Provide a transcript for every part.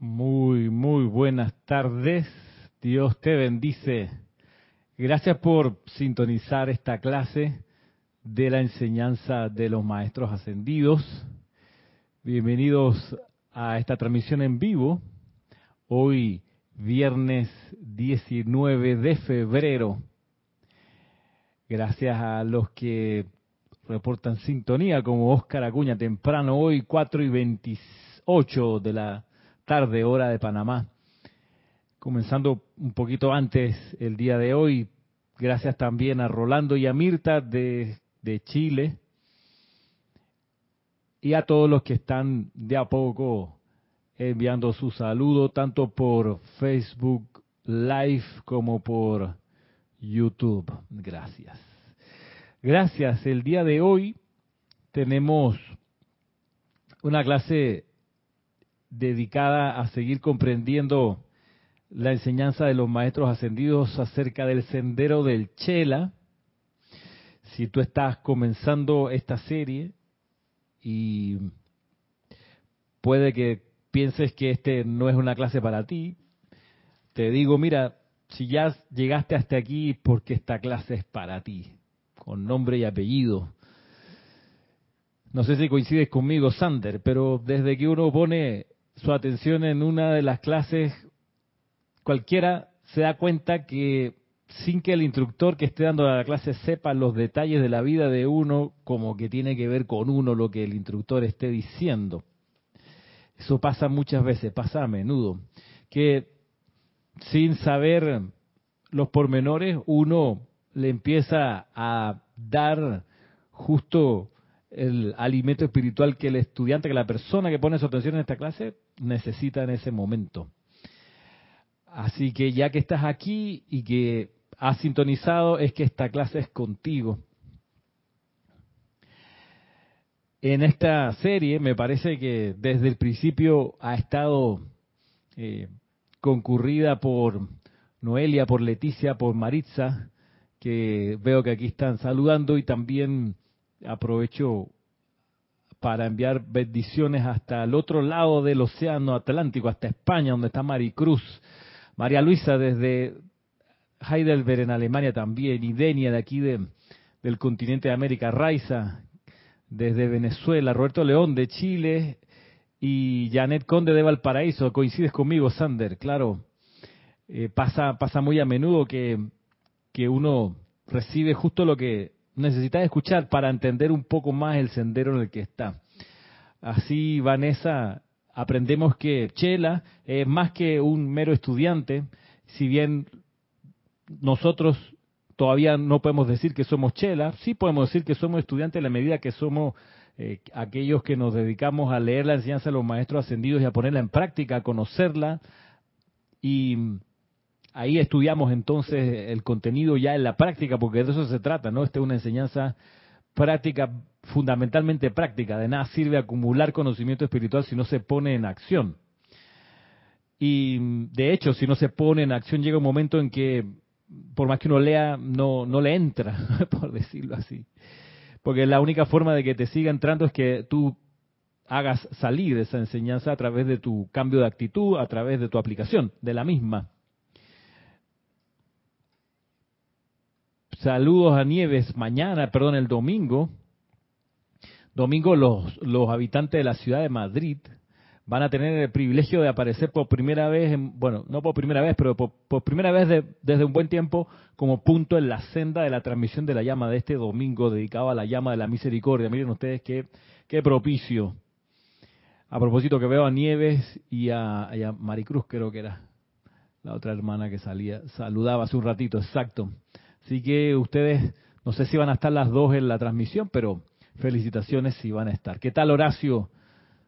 Muy, muy buenas tardes. Dios te bendice. Gracias por sintonizar esta clase de la enseñanza de los maestros ascendidos. Bienvenidos a esta transmisión en vivo. Hoy, viernes 19 de febrero. Gracias a los que reportan sintonía, como Oscar Acuña, temprano hoy, 4 y 28 de la tarde, hora de Panamá. Comenzando un poquito antes el día de hoy, gracias también a Rolando y a Mirta de, Chile y a todos los que están de a poco enviando su saludo, tanto por Facebook Live como por YouTube. Gracias. Gracias. El día de hoy tenemos una clase dedicada a seguir comprendiendo la enseñanza de los maestros ascendidos acerca del sendero del Chela. Si tú estás comenzando esta serie y puede que pienses que este no es una clase para ti, te digo, mira, si ya llegaste hasta aquí, porque esta clase es para ti, con nombre y apellido. No sé si coincides conmigo, Sander, pero desde que uno pone su atención en una de las clases, cualquiera se da cuenta que sin que el instructor que esté dando la clase sepa los detalles de la vida de uno, como que tiene que ver con uno lo que el instructor esté diciendo. Eso pasa muchas veces, pasa a menudo, que sin saber los pormenores uno le empieza a dar justo el alimento espiritual que el estudiante, que la persona que pone su atención en esta clase necesita en ese momento. Así que ya que estás aquí y que has sintonizado, es que esta clase es contigo. En esta serie me parece que desde el principio ha estado eh, concurrida por Noelia, por Leticia, por Maritza, que veo que aquí están saludando y también aprovecho para enviar bendiciones hasta el otro lado del océano Atlántico, hasta España, donde está Maricruz. María Luisa desde Heidelberg en Alemania también, y Denia de aquí de, del continente de América, Raiza desde Venezuela, Roberto León de Chile y Janet Conde de Valparaíso. Coincides conmigo, Sander, claro. Eh, pasa, muy a menudo que uno recibe justo lo que necesita escuchar para entender un poco más el sendero en el que está. Así, Vanessa, aprendemos que Chela es más que un mero estudiante, si bien nosotros todavía no podemos decir que somos Chela, sí podemos decir que somos estudiantes en la medida que somos eh, aquellos que nos dedicamos a leer la enseñanza de los maestros ascendidos y a ponerla en práctica, a conocerla y ahí estudiamos entonces el contenido ya en la práctica, porque de eso se trata, ¿no? Esta es una enseñanza práctica, fundamentalmente práctica. De nada sirve acumular conocimiento espiritual si no se pone en acción. Y de hecho, si no se pone en acción, llega un momento en que, por más que uno lea, no, no le entra, por decirlo así. Porque la única forma de que te siga entrando es que tú hagas salir esa enseñanza a través de tu cambio de actitud, a través de tu aplicación de la misma. Saludos a Nieves. Mañana, perdón, el domingo. Domingo los, los habitantes de la ciudad de Madrid van a tener el privilegio de aparecer por primera vez, en, bueno, no por primera vez, pero por, primera vez desde un buen tiempo como punto en la senda de la transmisión de la llama de este domingo dedicado a la llama de la misericordia. Miren ustedes qué, qué propicio. A propósito que veo a Nieves y a, y a Maricruz, creo que era la otra hermana que salía, saludaba hace un ratito, exacto. Así que ustedes, no sé si van a estar las dos en la transmisión, pero felicitaciones si van a estar. ¿Qué tal Horacio?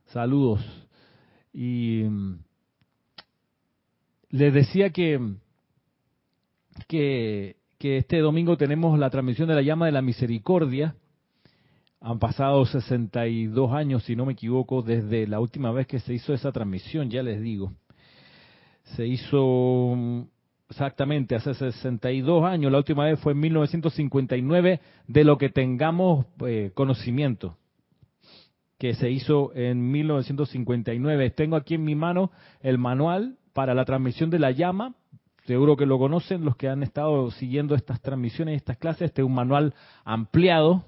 Saludos. Y mm, les decía que, que, que este domingo tenemos la transmisión de la llama de la misericordia. Han pasado 62 años, si no me equivoco, desde la última vez que se hizo esa transmisión, ya les digo. Se hizo mm, Exactamente, hace 62 años, la última vez fue en 1959, de lo que tengamos eh, conocimiento. que se hizo en 1959. Tengo aquí en mi mano el manual para la transmisión de la llama. Seguro que lo conocen los que han estado siguiendo estas transmisiones, estas clases. Este es un manual ampliado.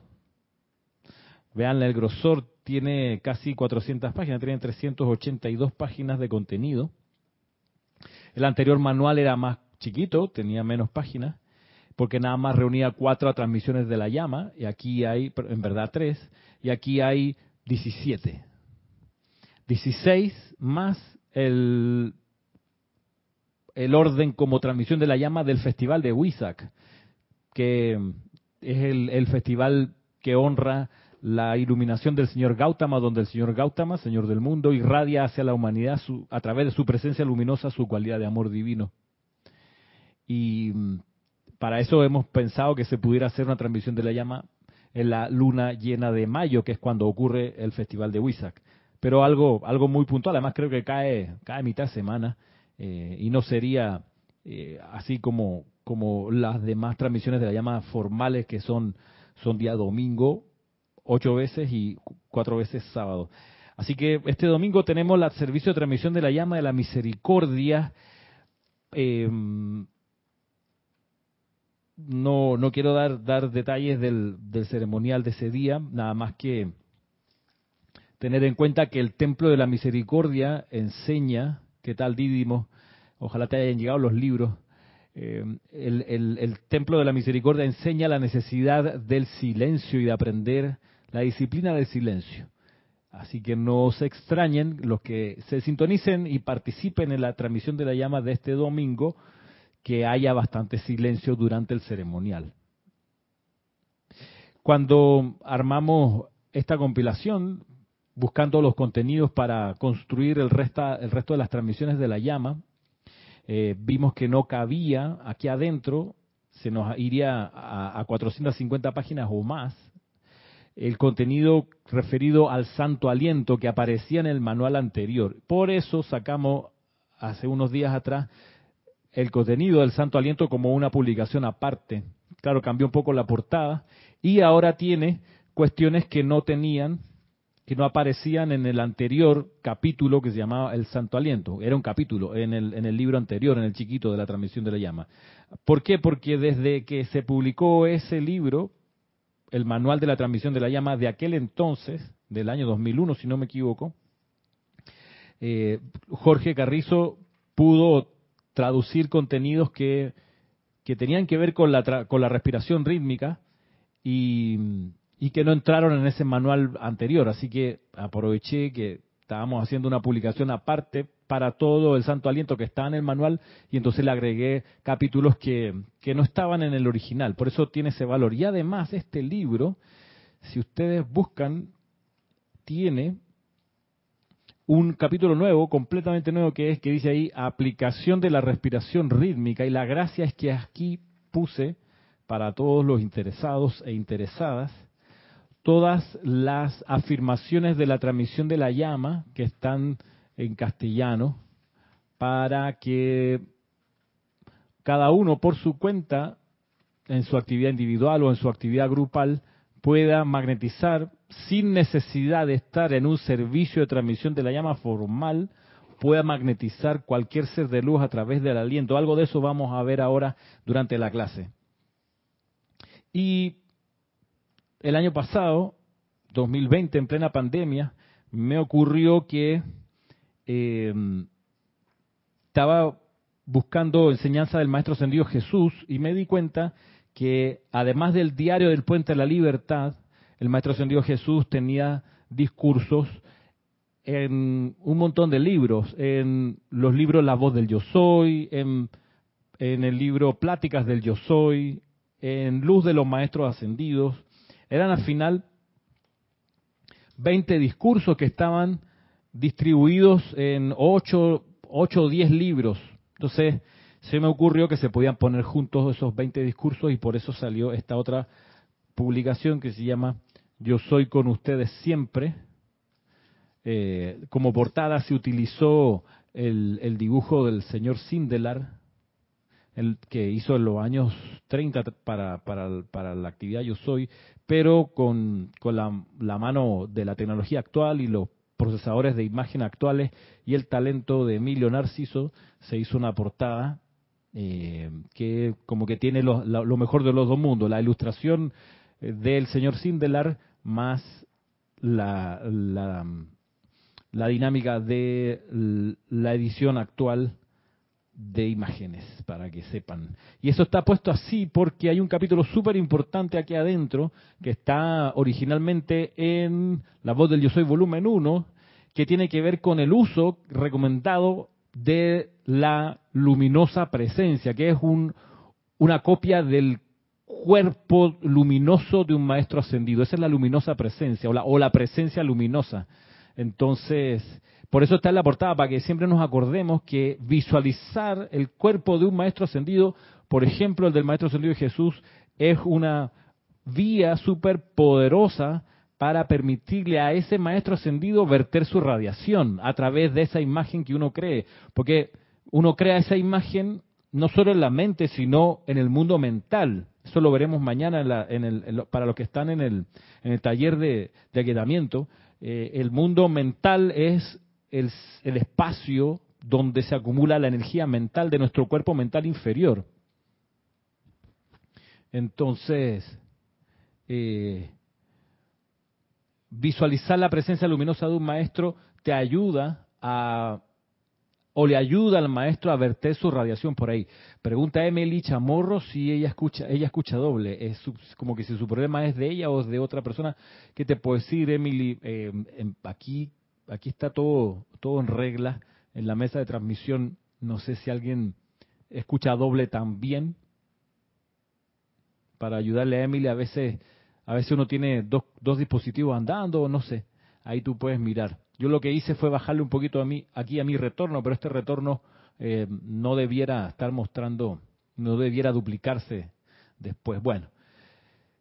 Vean el grosor, tiene casi 400 páginas, tiene 382 páginas de contenido. El anterior manual era más chiquito, tenía menos páginas, porque nada más reunía cuatro transmisiones de la llama, y aquí hay, en verdad, tres, y aquí hay 17. 16 más el, el orden como transmisión de la llama del festival de Huizac, que es el, el festival que honra la iluminación del señor Gautama, donde el señor Gautama, señor del mundo, irradia hacia la humanidad a través de su presencia luminosa su cualidad de amor divino. Y mm, para eso hemos pensado que se pudiera hacer una transmisión de la llama en la luna llena de mayo, que es cuando ocurre el festival de Huizac. Pero algo, algo muy puntual, además creo que cae, cae mitad semana eh, y no sería eh, así como, como las demás transmisiones de la llama formales que son, son día domingo ocho veces y cuatro veces sábado. Así que este domingo tenemos el servicio de transmisión de la llama de la misericordia. Em, no, no quiero dar, dar detalles del, del ceremonial de ese día, nada más que tener en cuenta que el templo de la misericordia enseña, ¿qué tal Dídimo? Ojalá te hayan llegado los libros. Em, el, el, el, templo de la misericordia enseña la necesidad del silencio y de aprender la disciplina del silencio. Así que no se extrañen los que se sintonicen y participen en la transmisión de la llama de este domingo, que haya bastante silencio durante el ceremonial. Cuando armamos esta compilación, buscando los contenidos para construir el, resto de las transmisiones de la llama, eh, vimos que no cabía aquí adentro, se nos iría a, a 450 páginas o más, el contenido referido al santo aliento que aparecía en el manual anterior. Por eso sacamos hace unos días atrás el contenido del santo aliento como una publicación aparte. Claro, cambió un poco la portada y ahora tiene cuestiones que no tenían, que no aparecían en el anterior capítulo que se llamaba el santo aliento. Era un capítulo en el, en el libro anterior, en el chiquito de la transmisión de la llama. ¿Por qué? Porque desde que se publicó ese libro, el manual de la transmisión de la llama de aquel entonces, del año 2001, si no me equivoco, eh, Jorge Carrizo pudo traducir contenidos que, que tenían que ver con la, con la respiración rítmica y, y que no entraron en ese manual anterior. Así que aproveché que estábamos haciendo una publicación aparte para todo el Santo Aliento que estaba en el manual y entonces le agregué capítulos que, que no estaban en el original. Por eso tiene ese valor. Y además este libro, si ustedes buscan, tiene un capítulo nuevo, completamente nuevo, que es que dice ahí aplicación de la respiración rítmica. Y la gracia es que aquí puse para todos los interesados e interesadas todas las afirmaciones de la transmisión de la llama que están en castellano para que cada uno por su cuenta, en su actividad individual o en su actividad grupal, pueda magnetizar sin necesidad de estar en un servicio de transmisión de la llama formal, pueda magnetizar cualquier ser de luz a través del aliento. Algo de eso vamos a ver ahora durante la clase. Y el año pasado, 2020, en plena pandemia, me ocurrió que eh, estaba buscando enseñanza del Maestro Ascendido Jesús y me di cuenta que además del diario del Puente de la Libertad, el Maestro Ascendido Jesús tenía discursos en un montón de libros, en los libros La voz del yo soy, en, en el libro Pláticas del yo soy, en Luz de los Maestros Ascendidos. Eran al final 20 discursos que estaban distribuidos en 8, o 10 libros. Entonces, se me ocurrió que se podían poner juntos esos 20 discursos y por eso salió esta otra publicación que se llama Yo soy con ustedes siempre. Eh, como portada se utilizó el, el, dibujo del señor Sindelar, el, que hizo en los años 30 para, para, para la actividad Yo Soy, pero con, la mano de la tecnología actual y los procesadores de imagen actuales y el talento de Emilio Narciso, se hizo una portada eh, que como que tiene lo, lo, mejor de los dos mundos, la ilustración eh, del señor Sindelar más la, la, dinámica de la edición actual de imágenes, para que sepan. Y eso está puesto así porque hay un capítulo súper importante aquí adentro, que está originalmente en La voz del Yo Soy volumen 1, que tiene que ver con el uso recomendado de la luminosa presencia, que es un, una copia del cuerpo luminoso de un maestro ascendido. Esa es la luminosa presencia o la, o la presencia luminosa. Entonces, por eso está en la portada, para que siempre nos acordemos que visualizar el cuerpo de un maestro ascendido, por ejemplo, el del maestro ascendido de Jesús, es una vía súper poderosa para permitirle a ese maestro ascendido verter su radiación a través de esa imagen que uno cree. Porque uno crea esa imagen no solo en la mente, sino en el mundo mental. Eso lo veremos mañana en el, para los que están en el, en el taller de, de. Eh, el mundo mental es el, el, espacio donde se acumula la energía mental de nuestro cuerpo mental inferior. Entonces, eh, visualizar la presencia luminosa de un maestro te ayuda a o le ayuda al maestro a verter su radiación por ahí. Pregunta Emily Chamorro si ella escucha, ella escucha doble. Es como que si su problema es de ella o de otra persona. ¿Qué te puedo decir, Emily? Eh, aquí, aquí está todo, todo en regla. En la mesa de transmisión, no sé si alguien escucha doble también. Para ayudarle a Emily, a veces a veces uno tiene dos, dos dispositivos andando, no sé. Ahí tú puedes mirar. Yo lo que hice fue bajarle un poquito a mí, aquí a mi retorno, pero este retorno eh, no debiera estar mostrando, no debiera duplicarse después. Bueno,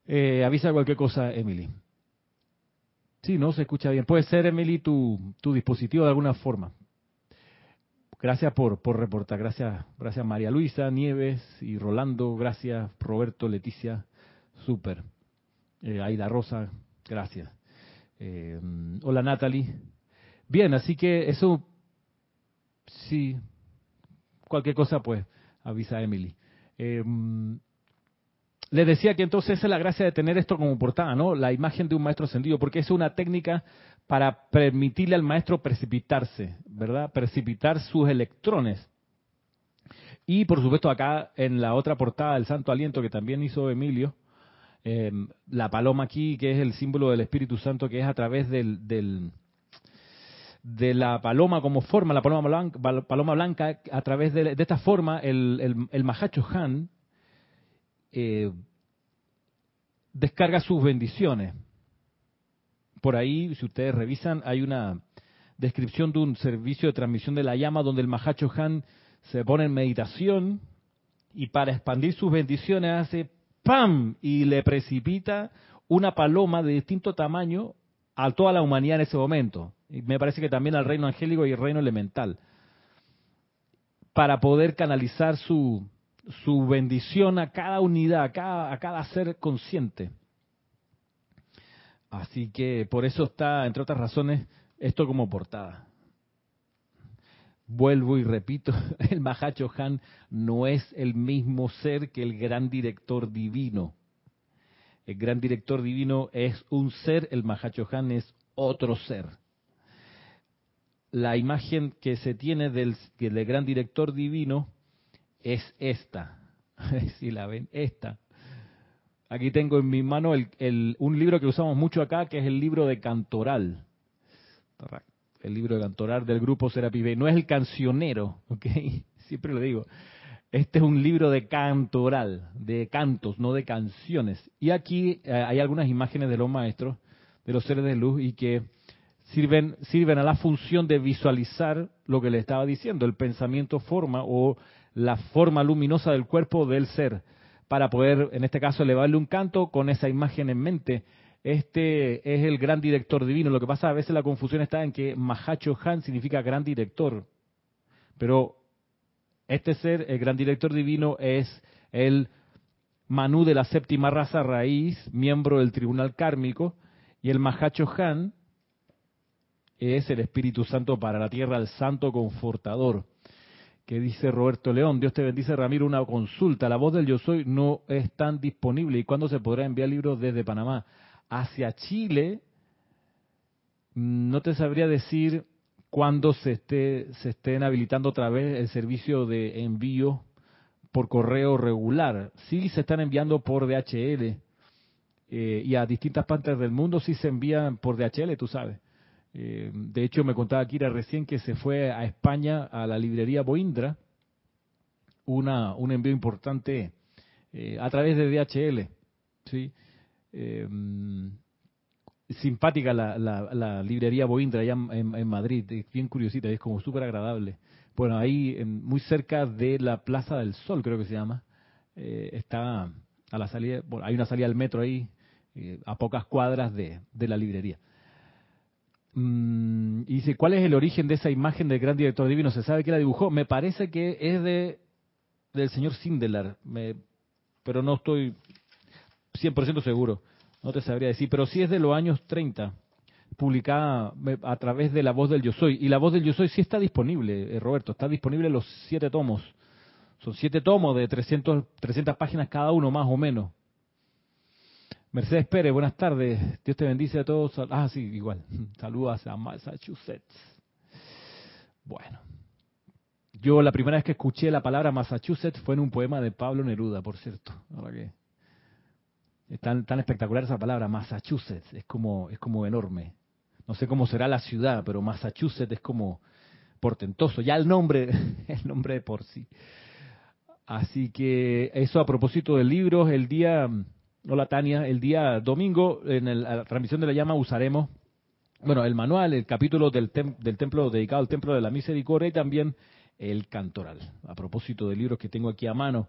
eh, avisa cualquier cosa, Emily. Sí, no se escucha bien. Puede ser, Emily, tu, tu dispositivo de alguna forma. Gracias por, por reportar. Gracias, gracias María Luisa, Nieves y Rolando. Gracias Roberto, Leticia. Súper. Eh, Aida Rosa, gracias. Eh, hola Natalie. Bien, así que eso, sí, cualquier cosa pues avisa a Emily. Eh, les decía que entonces esa es la gracia de tener esto como portada, ¿no? La imagen de un maestro ascendido, porque es una técnica para permitirle al maestro precipitarse, ¿verdad? Precipitar sus electrones. Y por supuesto acá en la otra portada del Santo Aliento que también hizo Emilio, Em, la paloma aquí, que es el símbolo del Espíritu Santo, que es a través del de la paloma como forma, la paloma blanca, paloma blanca a través de, esta forma, el, el, el Mahacho Han eh, descarga sus bendiciones. Por ahí, si ustedes revisan, hay una descripción de un servicio de transmisión de la llama donde el Mahacho Han se pone en meditación y para expandir sus bendiciones hace ¡pam! y le precipita una paloma de distinto tamaño a toda la humanidad en ese momento. Me parece que también al reino angélico y el reino elemental. Para poder canalizar su, su bendición a cada unidad, a cada, a cada ser consciente. Así que por eso está, entre otras razones, esto como portada. Vuelvo y repito, el Mahacho Han no es el mismo ser que el gran director divino. El gran director divino es un ser, el Mahacho Han es otro ser. La imagen que se tiene del, del gran director divino es esta. si la ven, esta. Aquí tengo en mi mano el, un libro que usamos mucho acá, que es el libro de Cantoral el libro de cantorar del grupo Serapi. No es el cancionero, ¿ok? Siempre lo digo. Este es un libro de cantoral, de cantos, no de canciones. Y aquí eh, hay algunas imágenes de los maestros, de los seres de luz, y que sirven, sirven a la función de visualizar lo que le estaba diciendo, el pensamiento forma o la forma luminosa del cuerpo del ser, para poder, en este caso, elevarle un canto con esa imagen en mente este es el gran director divino. Lo que pasa a veces la confusión está en que Mahacho Han significa gran director, pero Este ser, el gran director divino, es el Manú de la séptima raza raíz, miembro del tribunal kármico, y el Mahacho Han es el Espíritu Santo para la tierra, el Santo Confortador. Que dice Roberto León, Dios te bendice Ramiro, una consulta, la voz del yo soy no es tan disponible y cuándo se podrá enviar libros desde Panamá hacia Chile, no te sabría decir cuándo se esté se estén habilitando otra vez el servicio de envío por correo regular. Sí se están enviando por DHL eh, y a distintas partes del mundo sí se envían por DHL, tú sabes. Eh, de hecho, me contaba Kira recién que se fue a España a la librería Boindra, una, un envío importante eh, a través de DHL. ¿sí? simpática la, la, librería Boindra allá en, en Madrid, es bien curiosita, es como súper agradable. Bueno, ahí muy cerca de la Plaza del Sol, creo que se llama, eh, está a la salida, bueno, hay una salida al metro ahí, eh, a pocas cuadras de, de la librería. Mm, y dice, ¿cuál es el origen de esa imagen del gran director divino? ¿Se sabe quién la dibujó? Me parece que es de del señor Sindelar, me, pero no estoy 100% seguro, no te sabría decir, pero sí es de los años 30 publicada a través de La Voz del Yo Soy. Y La Voz del Yo Soy sí está disponible, eh, Roberto, está disponible los siete tomos. Son siete tomos de 300, 300 páginas cada uno, más o menos. Mercedes Pérez, buenas tardes. Dios te bendice a todos. Ah, sí, igual. Saludos a Massachusetts. Bueno. Yo la primera vez que escuché la palabra Massachusetts fue en un poema de Pablo Neruda, por cierto. Ahora que es tan, tan espectacular esa palabra, Massachusetts. Es como, es como enorme. No sé cómo será la ciudad, pero Massachusetts es como portentoso. Ya el nombre, el nombre de por sí. Así que eso a propósito del libro, el día, hola Tania, el día domingo en la transmisión de la llama usaremos, bueno, el manual, el capítulo del, del templo dedicado al templo de la misericordia y también el cantoral, a propósito del libro que tengo aquí a mano.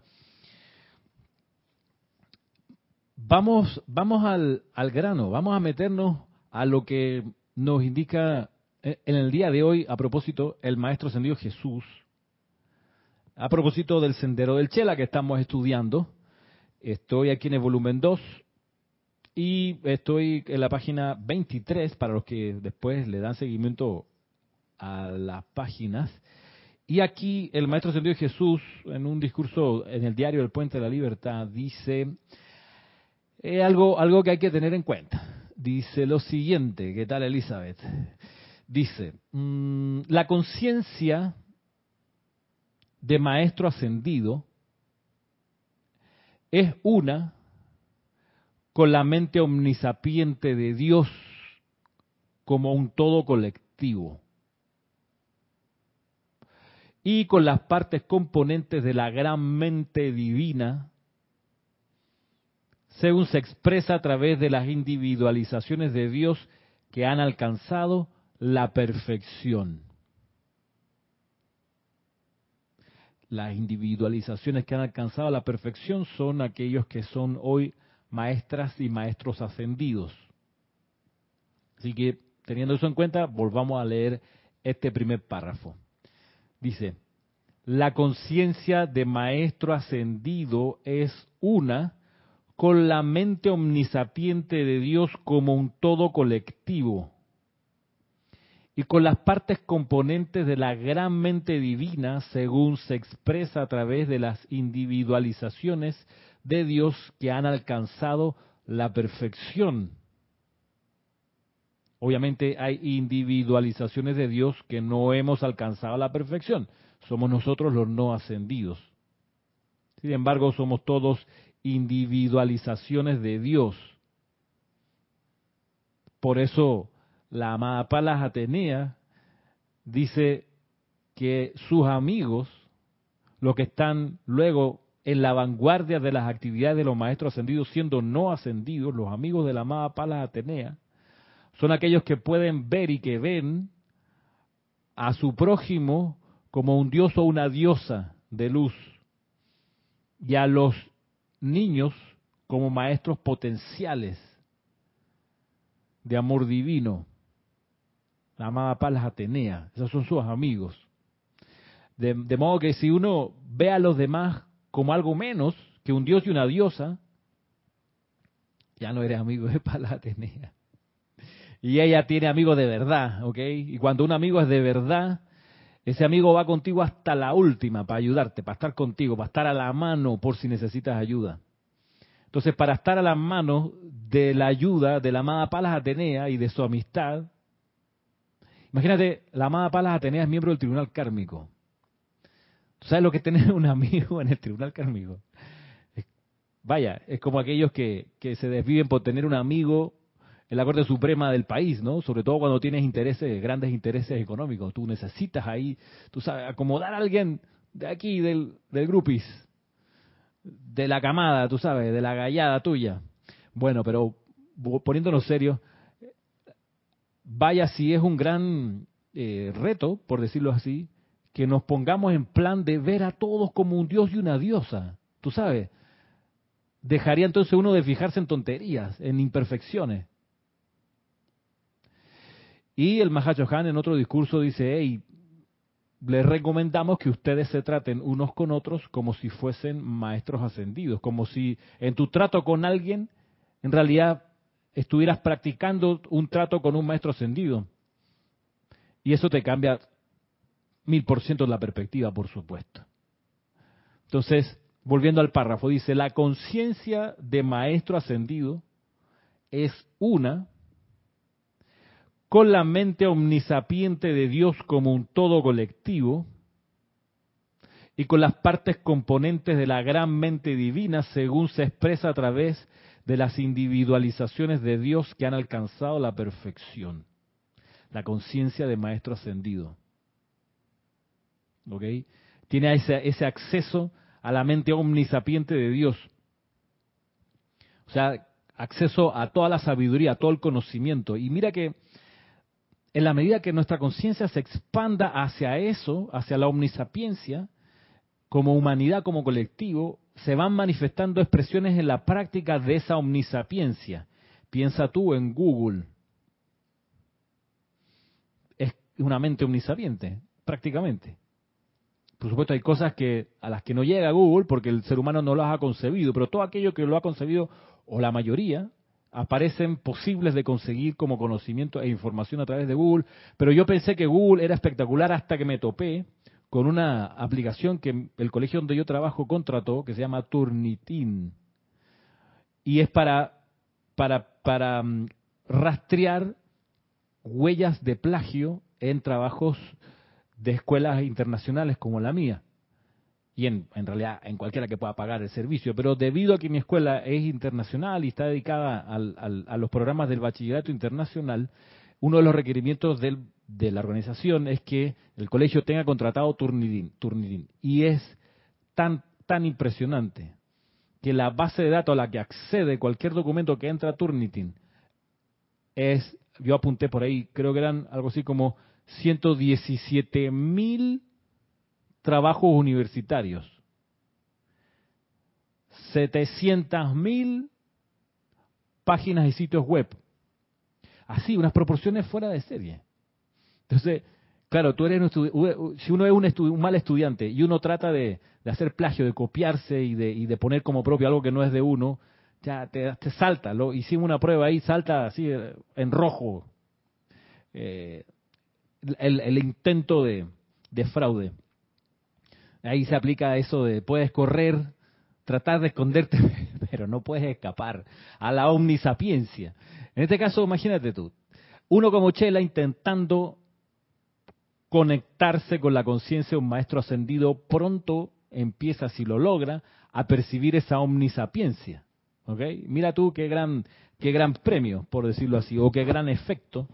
Vamos, vamos al, al grano, vamos a meternos a lo que nos indica eh, en el día de hoy, a propósito, el Maestro Ascendido Jesús, a propósito del Sendero del Chela que estamos estudiando. Estoy aquí en el volumen 2 y estoy en la página 23 para los que después le dan seguimiento a las páginas. Y aquí el Maestro Ascendido Jesús, en un discurso en el diario El Puente de la Libertad, dice eh, algo, algo que hay que tener en cuenta dice lo siguiente, ¿qué tal Elizabeth? Dice, mm, la conciencia de maestro ascendido es una con la mente omnisapiente de Dios como un todo colectivo y con las partes componentes de la gran mente divina según se expresa a través de las individualizaciones de Dios que han alcanzado la perfección. Las individualizaciones que han alcanzado la perfección son aquellos que son hoy maestras y maestros ascendidos. Así que, teniendo eso en cuenta, volvamos a leer este primer párrafo. Dice, la conciencia de maestro ascendido es una con la mente omnisapiente de Dios como un todo colectivo y con las partes componentes de la gran mente divina según se expresa a través de las individualizaciones de Dios que han alcanzado la perfección. Obviamente hay individualizaciones de Dios que no hemos alcanzado la perfección. Somos nosotros los no ascendidos. Sin embargo, somos todos individualizaciones de Dios. Por eso la amada Palas Atenea dice que sus amigos, los que están luego en la vanguardia de las actividades de los maestros ascendidos, siendo no ascendidos, los amigos de la amada Palas Atenea, son aquellos que pueden ver y que ven a su prójimo como un dios o una diosa de luz, y a los niños como maestros potenciales de amor divino. La amada Palas Atenea, esos son sus amigos. De, modo que si uno ve a los demás como algo menos que un dios y una diosa, ya no eres amigo de Palas Atenea. Y ella tiene amigos de verdad, ¿ok? Y cuando un amigo es de verdad, ese amigo va contigo hasta la última para ayudarte, para estar contigo, para estar a la mano por si necesitas ayuda. Entonces, para estar a la mano de la ayuda de la amada Palas Atenea y de su amistad, imagínate, la amada Palas Atenea es miembro del tribunal kármico. ¿Tú sabes lo que es tener un amigo en el tribunal kármico? vaya, es como aquellos que, que se desviven por tener un amigo en la Corte Suprema del país, ¿no? Sobre todo cuando tienes intereses, grandes intereses económicos. Tú necesitas ahí, tú sabes, acomodar a alguien de aquí, del, del grupis, de la camada, tú sabes, de la gallada tuya. Bueno, pero poniéndonos serios, vaya si es un gran eh, reto, por decirlo así, que nos pongamos en plan de ver a todos como un dios y una diosa, tú sabes. Dejaría entonces uno de fijarse en tonterías, en imperfecciones. Y el Mahachohan en otro discurso dice, hey, les recomendamos que ustedes se traten unos con otros como si fuesen maestros ascendidos, como si en tu trato con alguien, en realidad estuvieras practicando un trato con un maestro ascendido. Y eso te cambia mil por ciento la perspectiva, por supuesto. Entonces, volviendo al párrafo, dice, la conciencia de maestro ascendido es una con la mente omnisapiente de Dios como un todo colectivo y con las partes componentes de la gran mente divina según se expresa a través de las individualizaciones de Dios que han alcanzado la perfección. La conciencia de Maestro Ascendido. ¿Ok? Tiene ese, ese acceso a la mente omnisapiente de Dios. O sea, acceso a toda la sabiduría, a todo el conocimiento. Y mira que en la medida que nuestra conciencia se expanda hacia eso, hacia la omnisapiencia, como humanidad, como colectivo, se van manifestando expresiones en la práctica de esa omnisapiencia. Piensa tú en Google. Es una mente omnisapiente, prácticamente. Por supuesto hay cosas que a las que no llega Google porque el ser humano no las ha concebido, pero todo aquello que lo ha concebido, o la mayoría, aparecen posibles de conseguir como conocimiento e información a través de Google, pero yo pensé que Google era espectacular hasta que me topé con una aplicación que el colegio donde yo trabajo contrató, que se llama Turnitin. Y es para, para, para mm, rastrear huellas de plagio en trabajos de escuelas internacionales como la mía y en, realidad en cualquiera que pueda pagar el servicio, pero debido a que mi escuela es internacional y está dedicada a los programas del bachillerato internacional, uno de los requerimientos de la organización es que el colegio tenga contratado Turnitin. Y es tan, tan impresionante que la base de datos a la que accede cualquier documento que entra a Turnitin es, yo apunté por ahí, creo que eran algo así como 117 mil trabajos universitarios. 700.000 páginas y sitios web. Así, unas proporciones fuera de serie. Entonces, claro, tú eres si uno es un, mal estudiante y uno trata de, hacer plagio, de copiarse y de, poner como propio algo que no es de uno, ya te, salta. Lo, hicimos una prueba ahí, salta así eh, en rojo eh, el, intento de fraude. Ahí se aplica eso de puedes correr, tratar de esconderte, pero no puedes escapar a la omnisapiencia. En este caso, imagínate tú, uno como Chela intentando conectarse con la conciencia de un maestro ascendido, pronto empieza, si lo logra, a percibir esa omnisapiencia. ¿okay? Mira tú qué gran, qué gran premio, por decirlo así, o qué gran efecto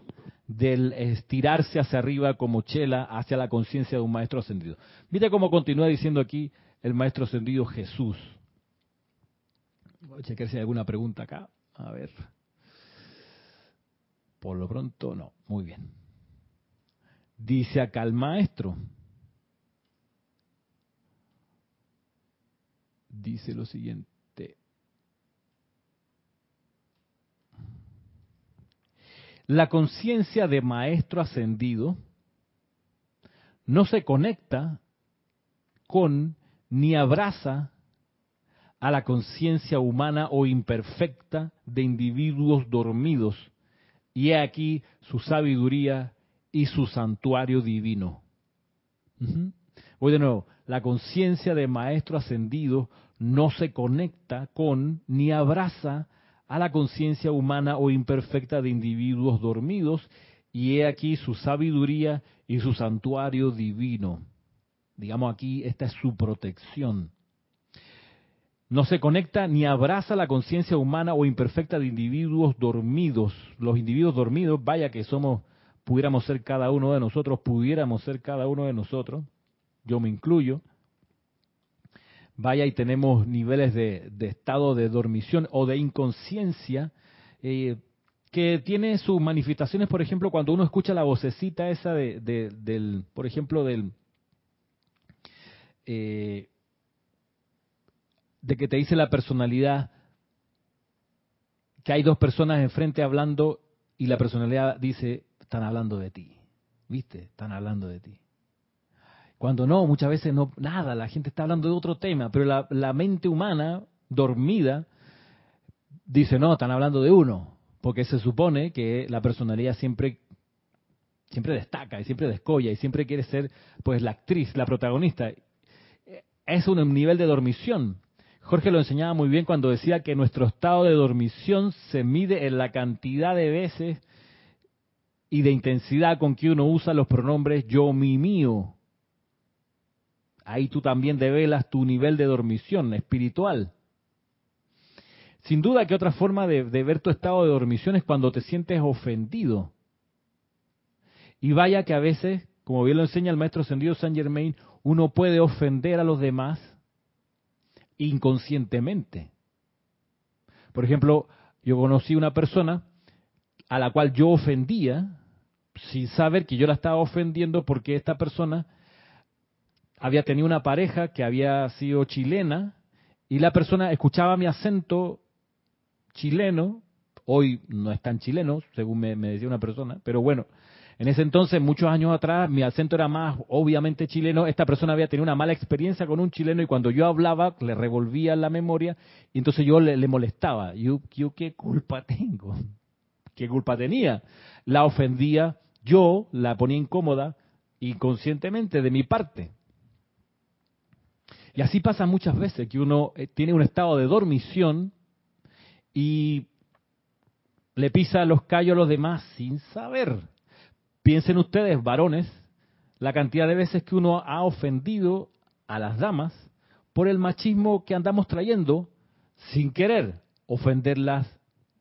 del estirarse hacia arriba como chela hacia la conciencia de un maestro ascendido. Mira cómo continúa diciendo aquí el maestro ascendido Jesús. Voy a chequear si hay alguna pregunta acá. A ver. Por lo pronto, no. Muy bien. Dice acá el maestro. Dice lo siguiente. La conciencia de maestro ascendido no se conecta con ni abraza a la conciencia humana o imperfecta de individuos dormidos. Y he aquí su sabiduría y su santuario divino. Voy de nuevo, la conciencia de maestro ascendido no se conecta con ni abraza a la conciencia humana o imperfecta de individuos dormidos, y he aquí su sabiduría y su santuario divino. Digamos aquí, esta es su protección. No se conecta ni abraza la conciencia humana o imperfecta de individuos dormidos. Los individuos dormidos, vaya que somos, pudiéramos ser cada uno de nosotros, pudiéramos ser cada uno de nosotros, yo me incluyo, vaya y tenemos niveles de, estado de dormición o de inconsciencia eh, que tiene sus manifestaciones, por ejemplo, cuando uno escucha la vocecita esa de, del, por ejemplo, del eh, de que te dice la personalidad que hay dos personas enfrente hablando y la personalidad dice, están hablando de ti, ¿viste? Están hablando de ti. Cuando no, muchas veces no, nada, la gente está hablando de otro tema, pero la, mente humana, dormida, dice, no, están hablando de uno, porque se supone que la personalidad siempre siempre destaca y siempre descolla y siempre quiere ser pues la actriz, la protagonista. Es un nivel de dormición. Jorge lo enseñaba muy bien cuando decía que nuestro estado de dormición se mide en la cantidad de veces y de intensidad con que uno usa los pronombres yo, mi, mío. Ahí tú también develas tu nivel de dormición espiritual. Sin duda que otra forma de, ver tu estado de dormición es cuando te sientes ofendido. Y vaya que a veces, como bien lo enseña el maestro ascendido Saint Germain, uno puede ofender a los demás inconscientemente. Por ejemplo, yo conocí una persona a la cual yo ofendía sin saber que yo la estaba ofendiendo porque esta persona había tenido una pareja que había sido chilena y la persona escuchaba mi acento chileno, hoy no es tan chileno, según me, decía una persona, pero bueno, en ese entonces, muchos años atrás, mi acento era más obviamente chileno. Esta persona había tenido una mala experiencia con un chileno y cuando yo hablaba le revolvía la memoria y entonces yo le, molestaba. Yo, yo, ¿qué culpa tengo? ¿Qué culpa tenía? La ofendía, yo la ponía incómoda inconscientemente de mi parte. Y así pasa muchas veces que uno eh, tiene un estado de dormición y le pisa los callos a los demás sin saber. Piensen ustedes, varones, la cantidad de veces que uno ha ofendido a las damas por el machismo que andamos trayendo sin querer ofenderlas,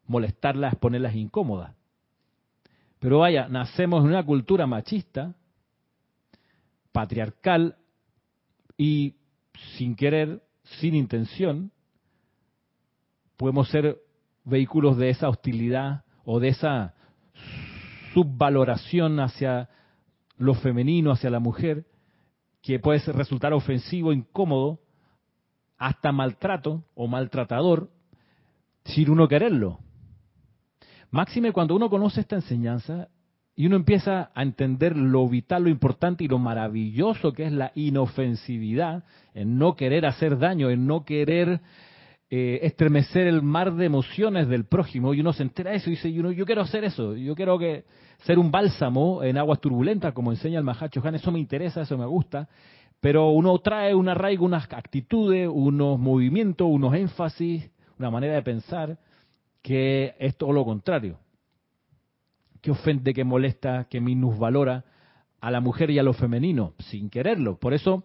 molestarlas, ponerlas incómodas. Pero vaya, nacemos en una cultura machista, patriarcal y sin querer, sin intención, podemos ser vehículos de esa hostilidad o de esa subvaloración hacia lo femenino, hacia la mujer, que puede resultar ofensivo, incómodo, hasta maltrato o maltratador, sin uno quererlo. Máxime cuando uno conoce esta enseñanza y uno empieza a entender lo vital, lo importante y lo maravilloso que es la inofensividad, en no querer hacer daño, en no querer eh, estremecer el mar de emociones del prójimo y uno se entera de eso y dice, yo, quiero hacer eso, yo quiero que ser un bálsamo en aguas turbulentas, como enseña el Mahacho Han, eso me interesa, eso me gusta, pero uno trae una arraigo, unas actitudes, unos movimientos, unos énfasis, una manera de pensar que es todo lo contrario, que ofende, que molesta, que minusvalora a la mujer y a lo femenino, sin quererlo. Por eso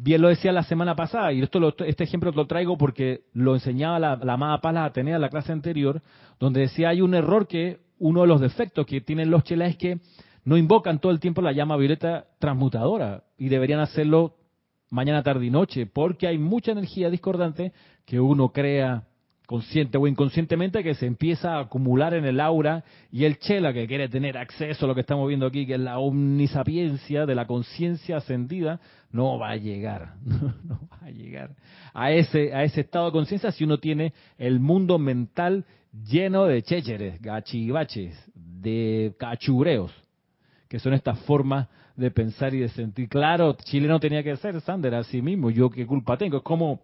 Bien lo decía la semana pasada, y esto este ejemplo lo traigo porque lo enseñaba la, la amada Paz Atenea en la clase anterior, donde decía hay un error que uno de los defectos que tienen los chelas es que no invocan todo el tiempo la llama violeta transmutadora y deberían hacerlo mañana, tarde y noche, porque hay mucha energía discordante que uno crea consciente o inconscientemente que se empieza a acumular en el aura y el chela que quiere tener acceso a lo que estamos viendo aquí, que es la omnisapiencia de la conciencia ascendida, no va a llegar, no, va a llegar a ese, a ese estado de conciencia si uno tiene el mundo mental lleno de chécheres, gachivaches, de cachureos, que son estas formas de pensar y de sentir. Claro, Chile no tenía que ser, Sander, así mismo. Yo qué culpa tengo. Es como,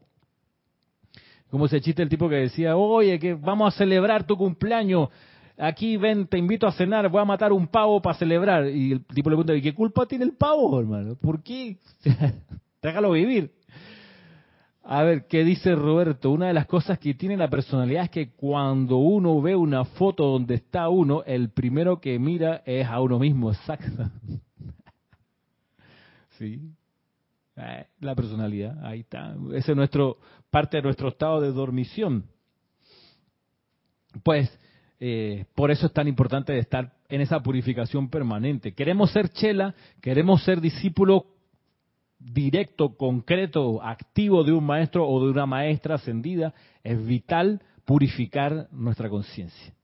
como ese chiste el tipo que decía, oye, que vamos a celebrar tu cumpleaños. Aquí ven, te invito a cenar, voy a matar un pavo para celebrar. Y el tipo le pregunta, ¿y qué culpa tiene el pavo, hermano? ¿Por qué? Déjalo vivir. A ver, ¿qué dice Roberto? Una de las cosas que tiene la personalidad es que cuando uno ve una foto donde está uno, el primero que mira es a uno mismo, exacto. sí. Eh, la personalidad, ahí está. Ese es nuestro, parte de nuestro estado de dormición. Pues, eh, por eso es tan importante estar en esa purificación permanente. Queremos ser chela, queremos ser discípulos directo, concreto, activo de un maestro o de una maestra ascendida, es vital purificar nuestra conciencia.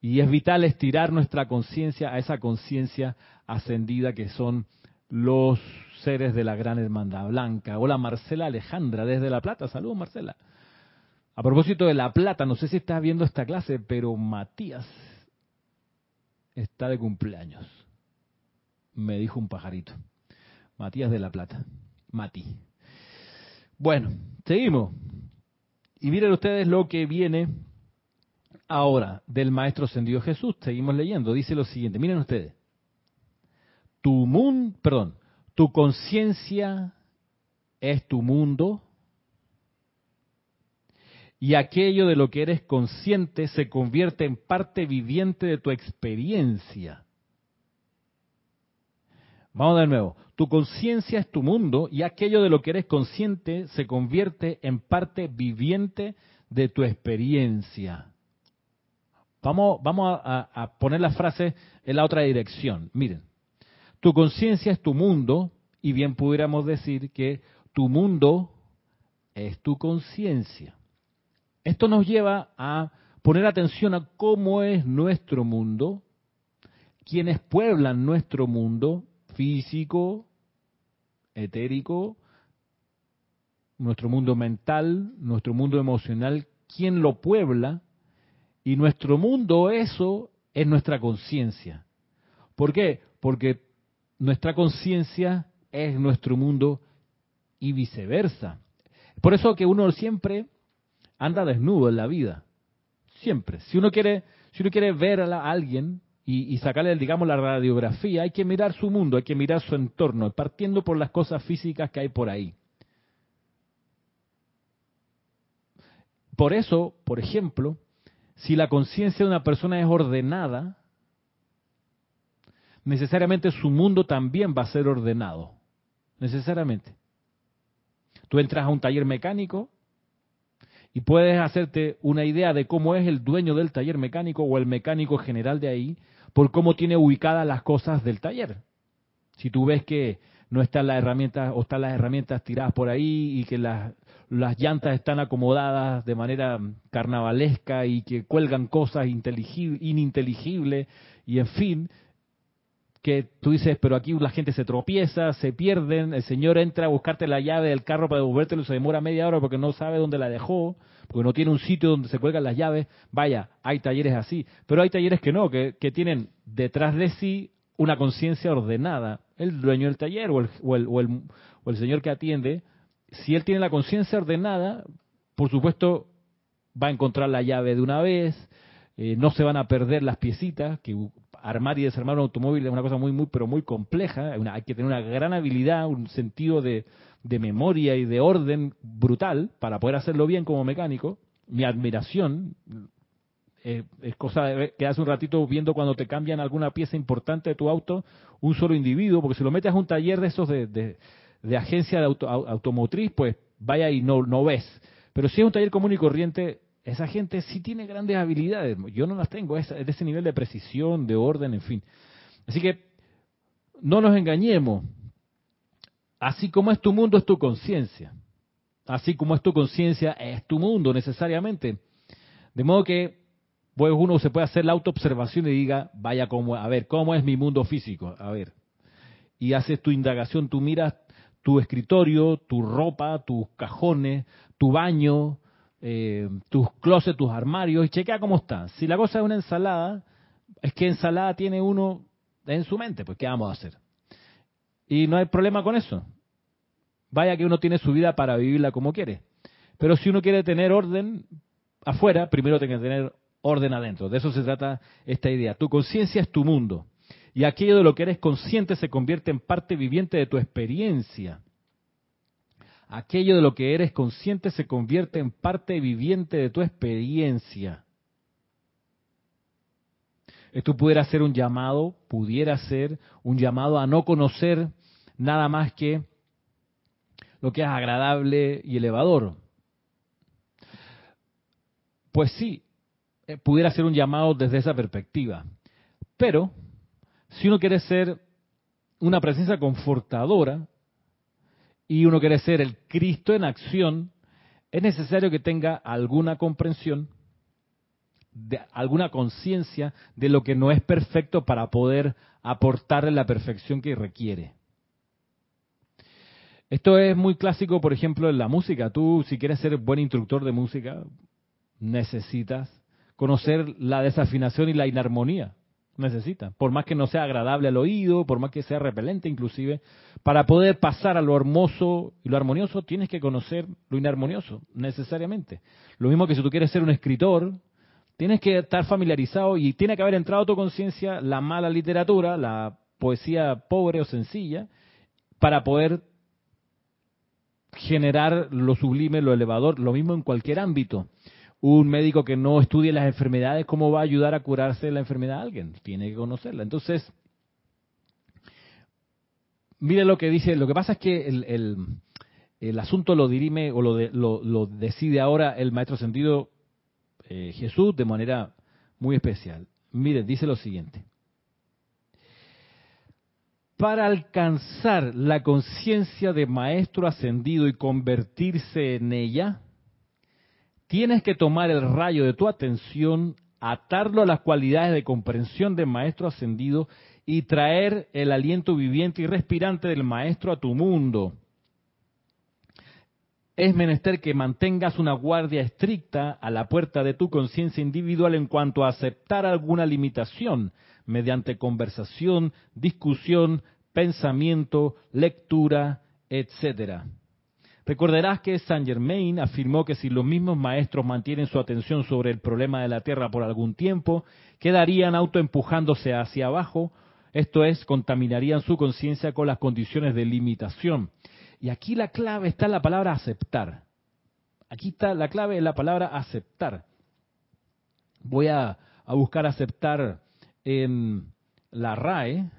Y es vital estirar nuestra conciencia a esa conciencia ascendida que son los seres de la gran hermandad blanca. Hola Marcela Alejandra desde La Plata. Saludos Marcela. A propósito de La Plata, no sé si estás viendo esta clase, pero Matías está de cumpleaños. Me dijo un pajarito. Matías de la Plata. Mati. Bueno, seguimos. Y miren ustedes lo que viene ahora del Maestro Ascendido Jesús. Seguimos leyendo. Dice lo siguiente. Miren ustedes. Tu mundo, perdón, tu conciencia es tu mundo y aquello de lo que eres consciente se convierte en parte viviente de tu experiencia. Vamos de nuevo. Tu conciencia es tu mundo y aquello de lo que eres consciente se convierte en parte viviente de tu experiencia. Vamos, vamos a, a poner la frase en la otra dirección. Miren, tu conciencia es tu mundo y bien pudiéramos decir que tu mundo es tu conciencia. Esto nos lleva a poner atención a cómo es nuestro mundo, quienes pueblan nuestro mundo físico, etérico, nuestro mundo mental, nuestro mundo emocional, quién lo puebla, y nuestro mundo, eso es nuestra conciencia. ¿Por qué? Porque nuestra conciencia es nuestro mundo y viceversa. Por eso que uno siempre anda desnudo en la vida. Siempre. Si uno quiere, si uno quiere ver a alguien, y, sacarle, digamos, la radiografía, hay que mirar su mundo, hay que mirar su entorno, partiendo por las cosas físicas que hay por ahí. Por eso, por ejemplo, si la conciencia de una persona es ordenada, necesariamente su mundo también va a ser ordenado. Necesariamente. Tú entras a un taller mecánico y puedes hacerte una idea de cómo es el dueño del taller mecánico o el mecánico general de ahí por cómo tiene ubicadas las cosas del taller. Si tú ves que no están las herramientas o están las herramientas tiradas por ahí y que las, las llantas están acomodadas de manera carnavalesca y que cuelgan cosas ininteligibles y en fin, que tú dices, pero aquí la gente se tropieza, se pierden, el señor entra a buscarte la llave del carro para devolvértelo, se demora media hora porque no sabe dónde la dejó, porque no tiene un sitio donde se cuelgan las llaves. Vaya, hay talleres así, pero hay talleres que no, que, tienen detrás de sí una conciencia ordenada. El dueño del taller o el, o, el, o, el, o el señor que atiende, si él tiene la conciencia ordenada, por supuesto va a encontrar la llave de una vez, eh, no se van a perder las piecitas, que armar y desarmar un automóvil es una cosa muy, muy, pero muy compleja. hay que tener una gran habilidad, un sentido de, memoria y de orden brutal para poder hacerlo bien como mecánico. Mi admiración eh, es cosa que hace un ratito viendo cuando te cambian alguna pieza importante de tu auto, un solo individuo, porque si lo metes a un taller de esos de, de, agencia de automotriz, pues vaya y no, no ves. Pero si es un taller común y corriente, esa gente sí tiene grandes habilidades. Yo no las tengo, es de ese nivel de precisión, de orden, en fin. Así que no nos engañemos. Así como es tu mundo, es tu conciencia. Así como es tu conciencia, es tu mundo necesariamente. De modo que pues uno se puede hacer la autoobservación y diga, vaya como, a ver, ¿cómo es mi mundo físico? A ver. Y haces tu indagación, tú miras tu escritorio, tu ropa, tus cajones, tu baño, eh, tus closets, tus armarios y chequea cómo están. Si la cosa es una ensalada, es que ensalada tiene uno en su mente, pues ¿qué vamos a hacer? Y no hay problema con eso. Vaya que uno tiene su vida para vivirla como quiere. Pero si uno quiere tener orden afuera, primero tiene que tener orden adentro. De eso se trata esta idea. Tu conciencia es tu mundo. Y aquello de lo que eres consciente se convierte en parte viviente de tu experiencia. Aquello de lo que eres consciente se convierte en parte viviente de tu experiencia. Esto pudiera ser un llamado, pudiera ser un llamado a no conocer nada más que lo que es agradable y elevador. Pues sí, eh, pudiera ser un llamado desde esa perspectiva. Pero, si uno quiere ser una presencia confortadora y uno quiere ser el Cristo en acción, es necesario que tenga alguna comprensión, alguna conciencia de lo que no es perfecto para poder aportarle la perfección que requiere. Esto es muy clásico, por ejemplo, en la música. Tú, si quieres ser buen instructor de música, necesitas conocer la desafinación y la inarmonía. Necesitas. Por más que no sea agradable al oído, por más que sea repelente inclusive, para poder pasar a lo hermoso y lo armonioso, tienes que conocer lo inarmonioso, necesariamente. Lo mismo que si tú quieres ser un escritor, tienes que estar familiarizado y tiene que haber entrado a tu conciencia la mala literatura, la poesía pobre o sencilla, para poder generar lo sublime, lo elevador, lo mismo en cualquier ámbito. Un médico que no estudie las enfermedades, ¿cómo va a ayudar a curarse la enfermedad a alguien? Tiene que conocerla. Entonces, mire lo que dice, lo que pasa es que el, asunto lo dirime o lo, lo, decide ahora el maestro sentido eh, Jesús de manera muy especial. Mire, dice lo siguiente para alcanzar la conciencia de maestro ascendido y convertirse en ella, tienes que tomar el rayo de tu atención, atarlo a las cualidades de comprensión del maestro ascendido y traer el aliento viviente y respirante del maestro a tu mundo. Es menester que mantengas una guardia estricta a la puerta de tu conciencia individual en cuanto a aceptar alguna limitación, mediante conversación, discusión, pensamiento, lectura, etc. Recordarás que Saint Germain afirmó que si los mismos maestros mantienen su atención sobre el problema de la Tierra por algún tiempo, quedarían autoempujándose hacia abajo, esto es, contaminarían su conciencia con las condiciones de limitación. Y aquí la clave está en la palabra aceptar. Aquí está la clave en la palabra aceptar. Voy a, a buscar aceptar en la RAE,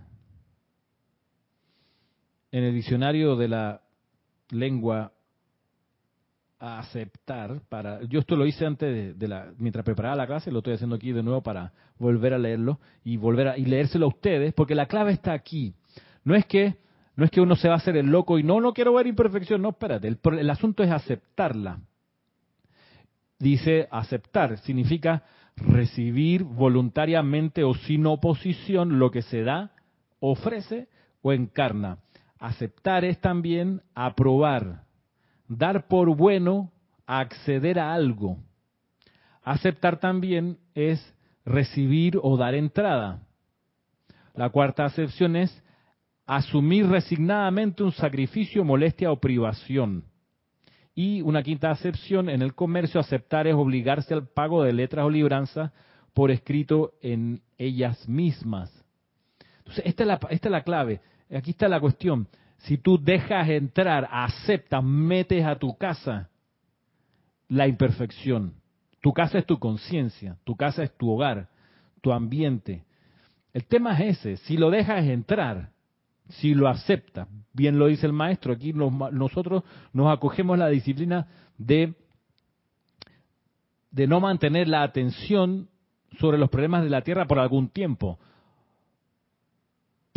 en el diccionario de la lengua aceptar para yo esto lo hice antes de, la mientras preparaba la clase lo estoy haciendo aquí de nuevo para volver a leerlo y volver a y leérselo a ustedes porque la clave está aquí. No es que no es que uno se va a hacer el loco y no no quiero ver imperfección no espérate el, el asunto es aceptarla. Dice aceptar significa recibir voluntariamente o sin oposición lo que se da, ofrece o encarna. Aceptar es también aprobar, dar por bueno acceder a algo. Aceptar también es recibir o dar entrada. La cuarta acepción es asumir resignadamente un sacrificio, molestia o privación. Y una quinta acepción, en el comercio aceptar es obligarse al pago de letras o libranzas por escrito en ellas mismas. Entonces, esta es la, esta es la clave. Aquí está la cuestión. Si tú dejas entrar, aceptas, metes a tu casa la imperfección. Tu casa es tu conciencia, tu casa es tu hogar, tu ambiente. El tema es ese, si lo dejas entrar, si lo acepta. Bien lo dice el maestro, aquí nosotros nos acogemos la disciplina de, de no mantener la atención sobre los problemas de la tierra por algún tiempo.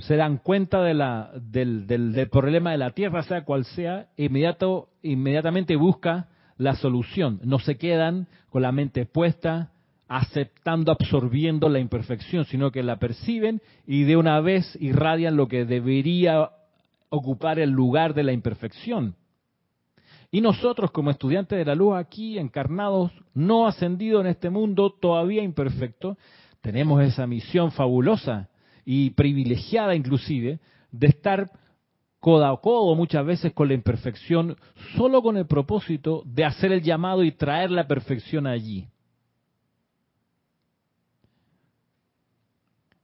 Se dan cuenta de la, del, del, problema de la tierra, sea cual sea, inmediato, inmediatamente busca la solución. No se quedan con la mente puesta aceptando, absorbiendo la imperfección, sino que la perciben y de una vez irradian lo que debería ocupar el lugar de la imperfección. Y nosotros como estudiantes de la luz aquí, encarnados, no ascendidos en este mundo, todavía imperfecto, tenemos esa misión fabulosa y privilegiada inclusive de estar codo a codo muchas veces con la imperfección, solo con el propósito de hacer el llamado y traer la perfección allí.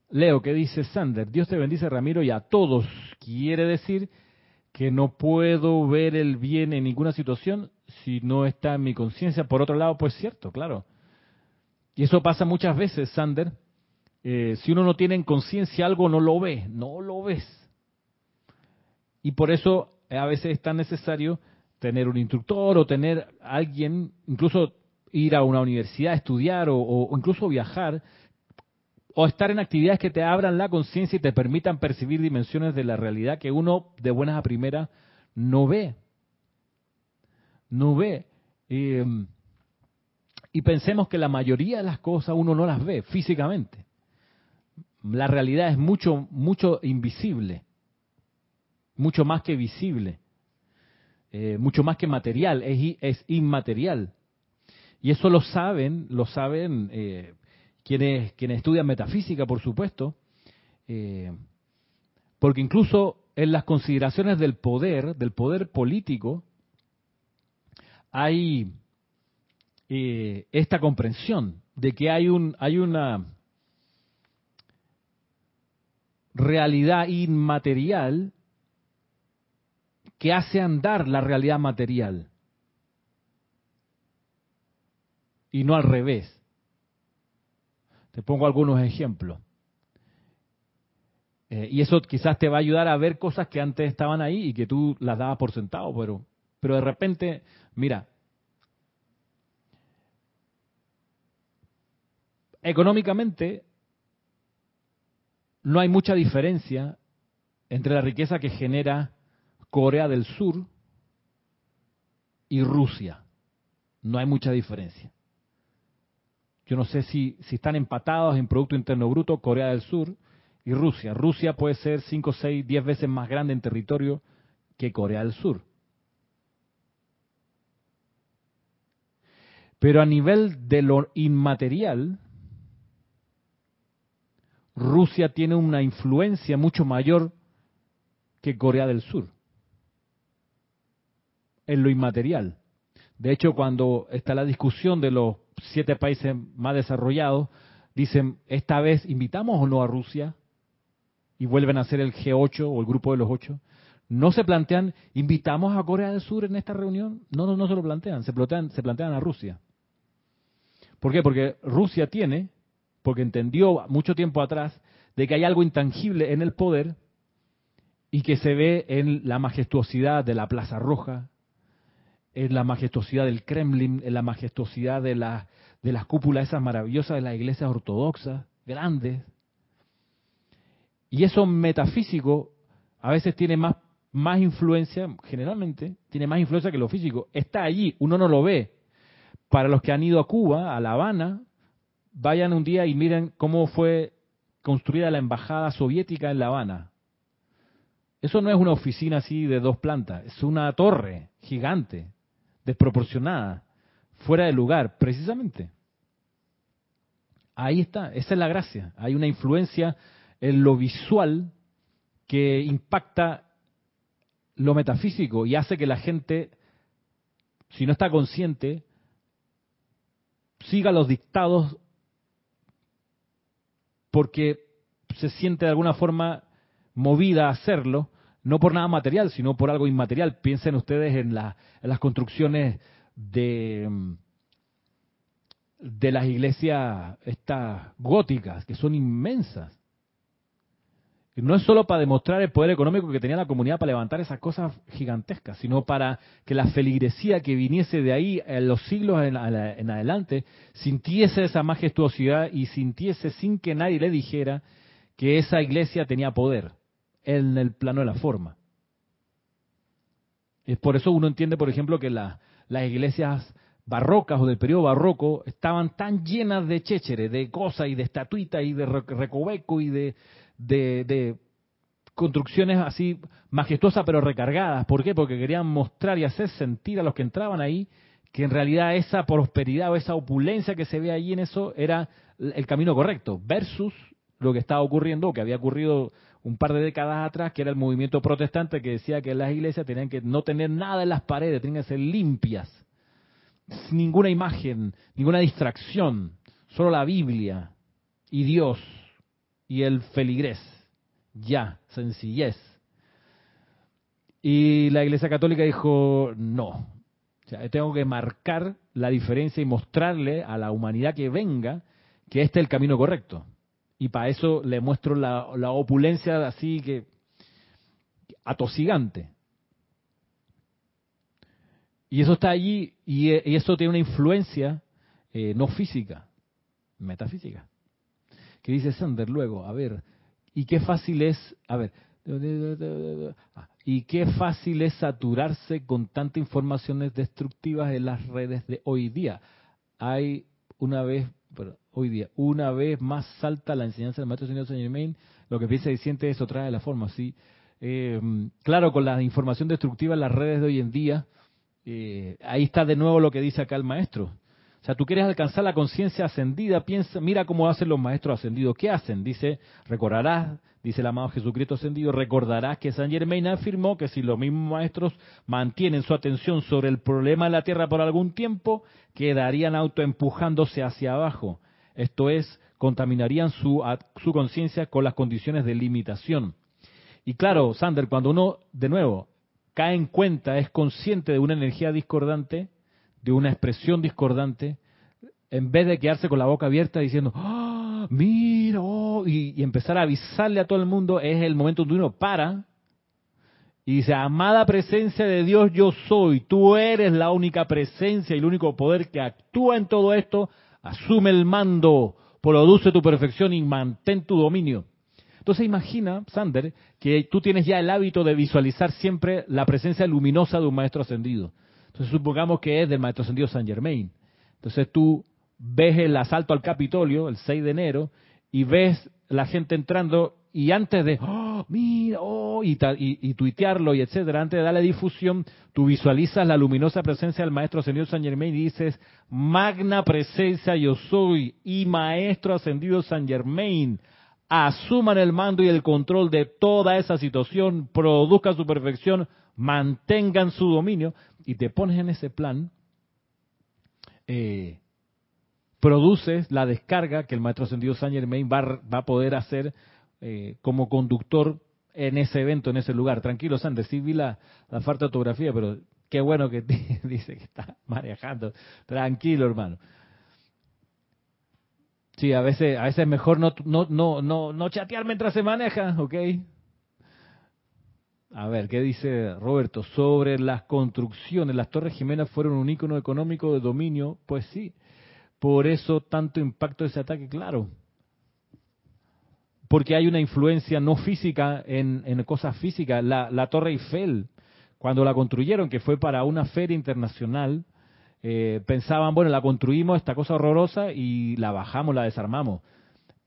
Leo, ¿qué dice Sander? Dios te bendice, Ramiro, y a todos. Quiere decir que no puedo ver el bien en ninguna situación si no está en mi conciencia. Por otro lado, pues cierto, claro. Y eso pasa muchas veces, Sander. Eh, si uno no tiene en conciencia algo, no lo ve, no lo ves. Y por eso a veces es tan necesario tener un instructor o tener alguien, incluso ir a una universidad a estudiar o incluso viajar o estar en actividades que te abran la conciencia y te permitan percibir dimensiones de la realidad que uno de buenas a primeras no ve. No ve. Em, y pensemos que la mayoría de las cosas uno no las ve físicamente. La realidad es mucho, mucho invisible, mucho más que visible, eh, mucho más que material, es, es, inmaterial. Y eso lo saben, lo saben eh, quienes, quienes estudian metafísica, por supuesto, eh, porque incluso en las consideraciones del poder, del poder político, hay esta comprensión de que hay, un, hay una realidad inmaterial que hace andar la realidad material y no al revés. Te pongo algunos ejemplos. Eh, y eso quizás te va a ayudar a ver cosas que antes estaban ahí y que tú las dabas por sentado, pero, pero de repente, mira, económicamente no hay mucha diferencia entre la riqueza que genera Corea del Sur y Rusia. No hay mucha diferencia. Yo no sé si, si están empatados en Producto Interno Bruto Corea del Sur y Rusia. Rusia puede ser 5, 6, 10 veces más grande en territorio que Corea del Sur. Pero a nivel de lo inmaterial, Rusia tiene una influencia mucho mayor que Corea del Sur en lo inmaterial. De hecho, cuando está la discusión de los siete países más desarrollados dicen, esta vez invitamos o no a Rusia y vuelven a ser el G8 o el grupo de los ocho. No se plantean, invitamos a Corea del Sur en esta reunión. No, no, no se lo plantean, se plantean, se plantean a Rusia. ¿Por qué? Porque Rusia tiene, porque entendió mucho tiempo atrás, de que hay algo intangible en el poder y que se ve en la majestuosidad de la Plaza Roja, en la majestuosidad del Kremlin, en la majestuosidad de, de las cúpulas esas maravillosas de las iglesias ortodoxas, grandes. Y eso metafísico a veces tiene más, más influencia, generalmente, tiene más influencia que lo físico. Está allí, uno no lo ve. Para los que han ido a Cuba, a La Habana, vayan un día y miren cómo fue construida la embajada soviética en La Habana. Eso no es una oficina así de dos plantas, es una torre gigante, desproporcionada, fuera de lugar, precisamente. Ahí está, esa es la gracia. Hay una influencia en lo visual que impacta lo metafísico y hace que la gente, si no está consciente, siga los dictados porque se siente de alguna forma movida a hacerlo, no por nada material, sino por algo inmaterial. Piensen ustedes en, las construcciones de, de las iglesias estas góticas, que son inmensas. No es solo para demostrar el poder económico que tenía la comunidad para levantar esas cosas gigantescas, sino para que la feligresía que viniese de ahí en los siglos en, en adelante sintiese esa majestuosidad y sintiese sin que nadie le dijera que esa iglesia tenía poder en el plano de la forma. Es por eso uno entiende, por ejemplo, que las iglesias barrocas o del periodo barroco estaban tan llenas de chéchere, de cosas y de estatuitas y de recoveco y de, de, construcciones así majestuosas pero recargadas. ¿Por qué? Porque querían mostrar y hacer sentir a los que entraban ahí que en realidad esa prosperidad o esa opulencia que se ve ahí en eso era el camino correcto, versus lo que estaba ocurriendo, o que había ocurrido un par de décadas atrás, que era el movimiento protestante que decía que las iglesias tenían que no tener nada en las paredes, tenían que ser limpias, sin ninguna imagen, ninguna distracción, solo la Biblia y Dios y el feligrés, ya, sencillez. Y la Iglesia Católica dijo, no, o sea, tengo que marcar la diferencia y mostrarle a la humanidad que venga que este es el camino correcto. Y para eso le muestro la, opulencia así que atosigante. Y eso está allí y, eso tiene una influencia eh, no física, metafísica. Que dice Sander luego, a ver, y qué fácil es, a ver, y qué fácil es saturarse con tantas informaciones destructivas en las redes de hoy día. Hay una vez, hoy día, una vez más salta la enseñanza del maestro señor Saint Germain, lo que piensa y siente eso trae la forma, sí. Eh, claro, con la información destructiva en las redes de hoy en día, eh, ahí está de nuevo lo que dice acá el maestro. O sea, tú quieres alcanzar la conciencia ascendida, piensa, mira cómo hacen los maestros ascendidos. ¿Qué hacen? Dice, recordarás, dice el amado Jesucristo ascendido, recordarás que San Germain afirmó que si los mismos maestros mantienen su atención sobre el problema de la tierra por algún tiempo, quedarían autoempujándose hacia abajo. Esto es, contaminarían su, su conciencia con las condiciones de limitación. Y claro, Sander, cuando uno, de nuevo, cae en cuenta, es consciente de una energía discordante, de una expresión discordante, en vez de quedarse con la boca abierta diciendo, ¡Ah, mira, oh", y, empezar a avisarle a todo el mundo, es el momento donde uno para y dice, amada presencia de Dios yo soy, tú eres la única presencia y el único poder que actúa en todo esto, asume el mando, produce tu perfección y mantén tu dominio. Entonces imagina, Sander, que tú tienes ya el hábito de visualizar siempre la presencia luminosa de un maestro ascendido. Entonces supongamos que es del maestro ascendido San Germain. Entonces tú ves el asalto al Capitolio el 6 de enero y ves la gente entrando y antes de, oh, mira, oh, y, y, tuitearlo y etcétera, antes de darle difusión, tú visualizas la luminosa presencia del Maestro Ascendido San Germain y dices, magna presencia yo soy y Maestro Ascendido San Germain, asuman el mando y el control de toda esa situación, produzcan su perfección, mantengan su dominio, y te pones en ese plan, eh, produces la descarga que el maestro ascendido Saint Germain va, a poder hacer eh, como conductor en ese evento, en ese lugar. Tranquilo, Sander, sí vi la, falta de autografía, pero qué bueno que dice que está manejando. Tranquilo, hermano. Sí, a veces, a veces es mejor no, no, no, no, no chatear mientras se maneja, ¿ok? A ver, ¿qué dice Roberto? Sobre las construcciones, las Torres Jimenas fueron un ícono económico de dominio, pues sí, por eso tanto impacto ese ataque, claro. Porque hay una influencia no física en, cosas físicas. La, la, Torre Eiffel, cuando la construyeron, que fue para una feria internacional, eh, pensaban, bueno, la construimos, esta cosa horrorosa, y la bajamos, la desarmamos.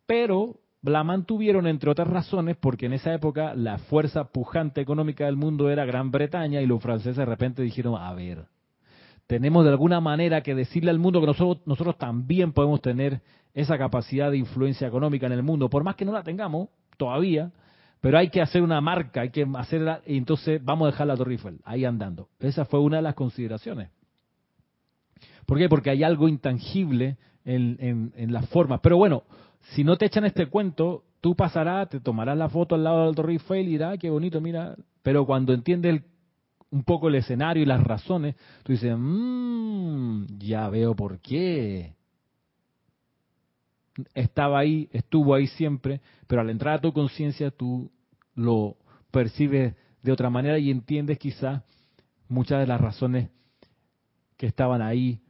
Pero la mantuvieron entre otras razones porque en esa época la fuerza pujante económica del mundo era Gran Bretaña y los franceses de repente dijeron, a ver, tenemos de alguna manera que decirle al mundo que nosotros, nosotros también podemos tener esa capacidad de influencia económica en el mundo, por más que no la tengamos todavía, pero hay que hacer una marca, hay que hacerla, y entonces vamos a dejar la Torre Eiffel ahí andando. Esa fue una de las consideraciones. ¿Por qué? Porque hay algo intangible en, en, en la forma. Pero bueno, si no te echan este cuento, tú pasarás, te tomarás la foto al lado del Torre Eiffel y dirás, qué bonito, mira. Pero cuando entiendes un poco el escenario y las razones, tú dices, mmm, ya veo por qué. Estaba ahí, estuvo ahí siempre, pero al entrar a tu conciencia tú lo percibes de otra manera y entiendes quizás muchas de las razones que estaban ahí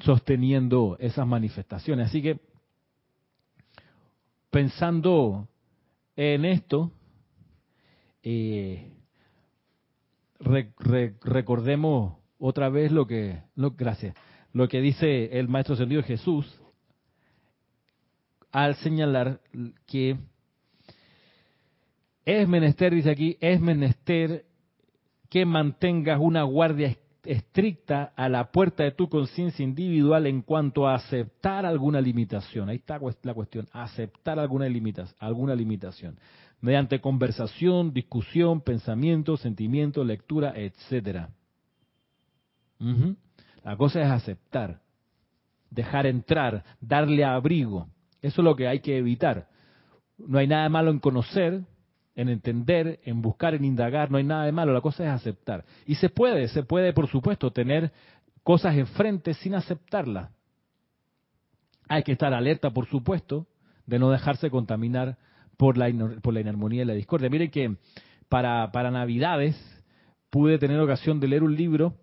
sosteniendo esas manifestaciones. Así que pensando en esto, eh, recordemos otra vez lo que, gracias, lo que dice el Maestro Ascendido Jesús al señalar que es menester, dice aquí, es menester que mantengas una guardia estricta a la puerta de tu conciencia individual en cuanto a aceptar alguna limitación. Ahí está la cuestión, aceptar alguna, limitación, alguna limitación. mediante conversación, discusión, pensamiento, sentimiento, lectura, etcétera. La cosa es aceptar, dejar entrar, darle abrigo. Eso es lo que hay que evitar. No hay nada malo en conocer, en entender, en buscar, en indagar, no hay nada de malo, la cosa es aceptar. Y se puede, se puede, por supuesto, tener cosas enfrente sin aceptarlas. Hay que estar alerta, por supuesto, de no dejarse contaminar por la, por la inarmonía y la discordia. Miren que para, para Navidades pude tener ocasión de leer un libro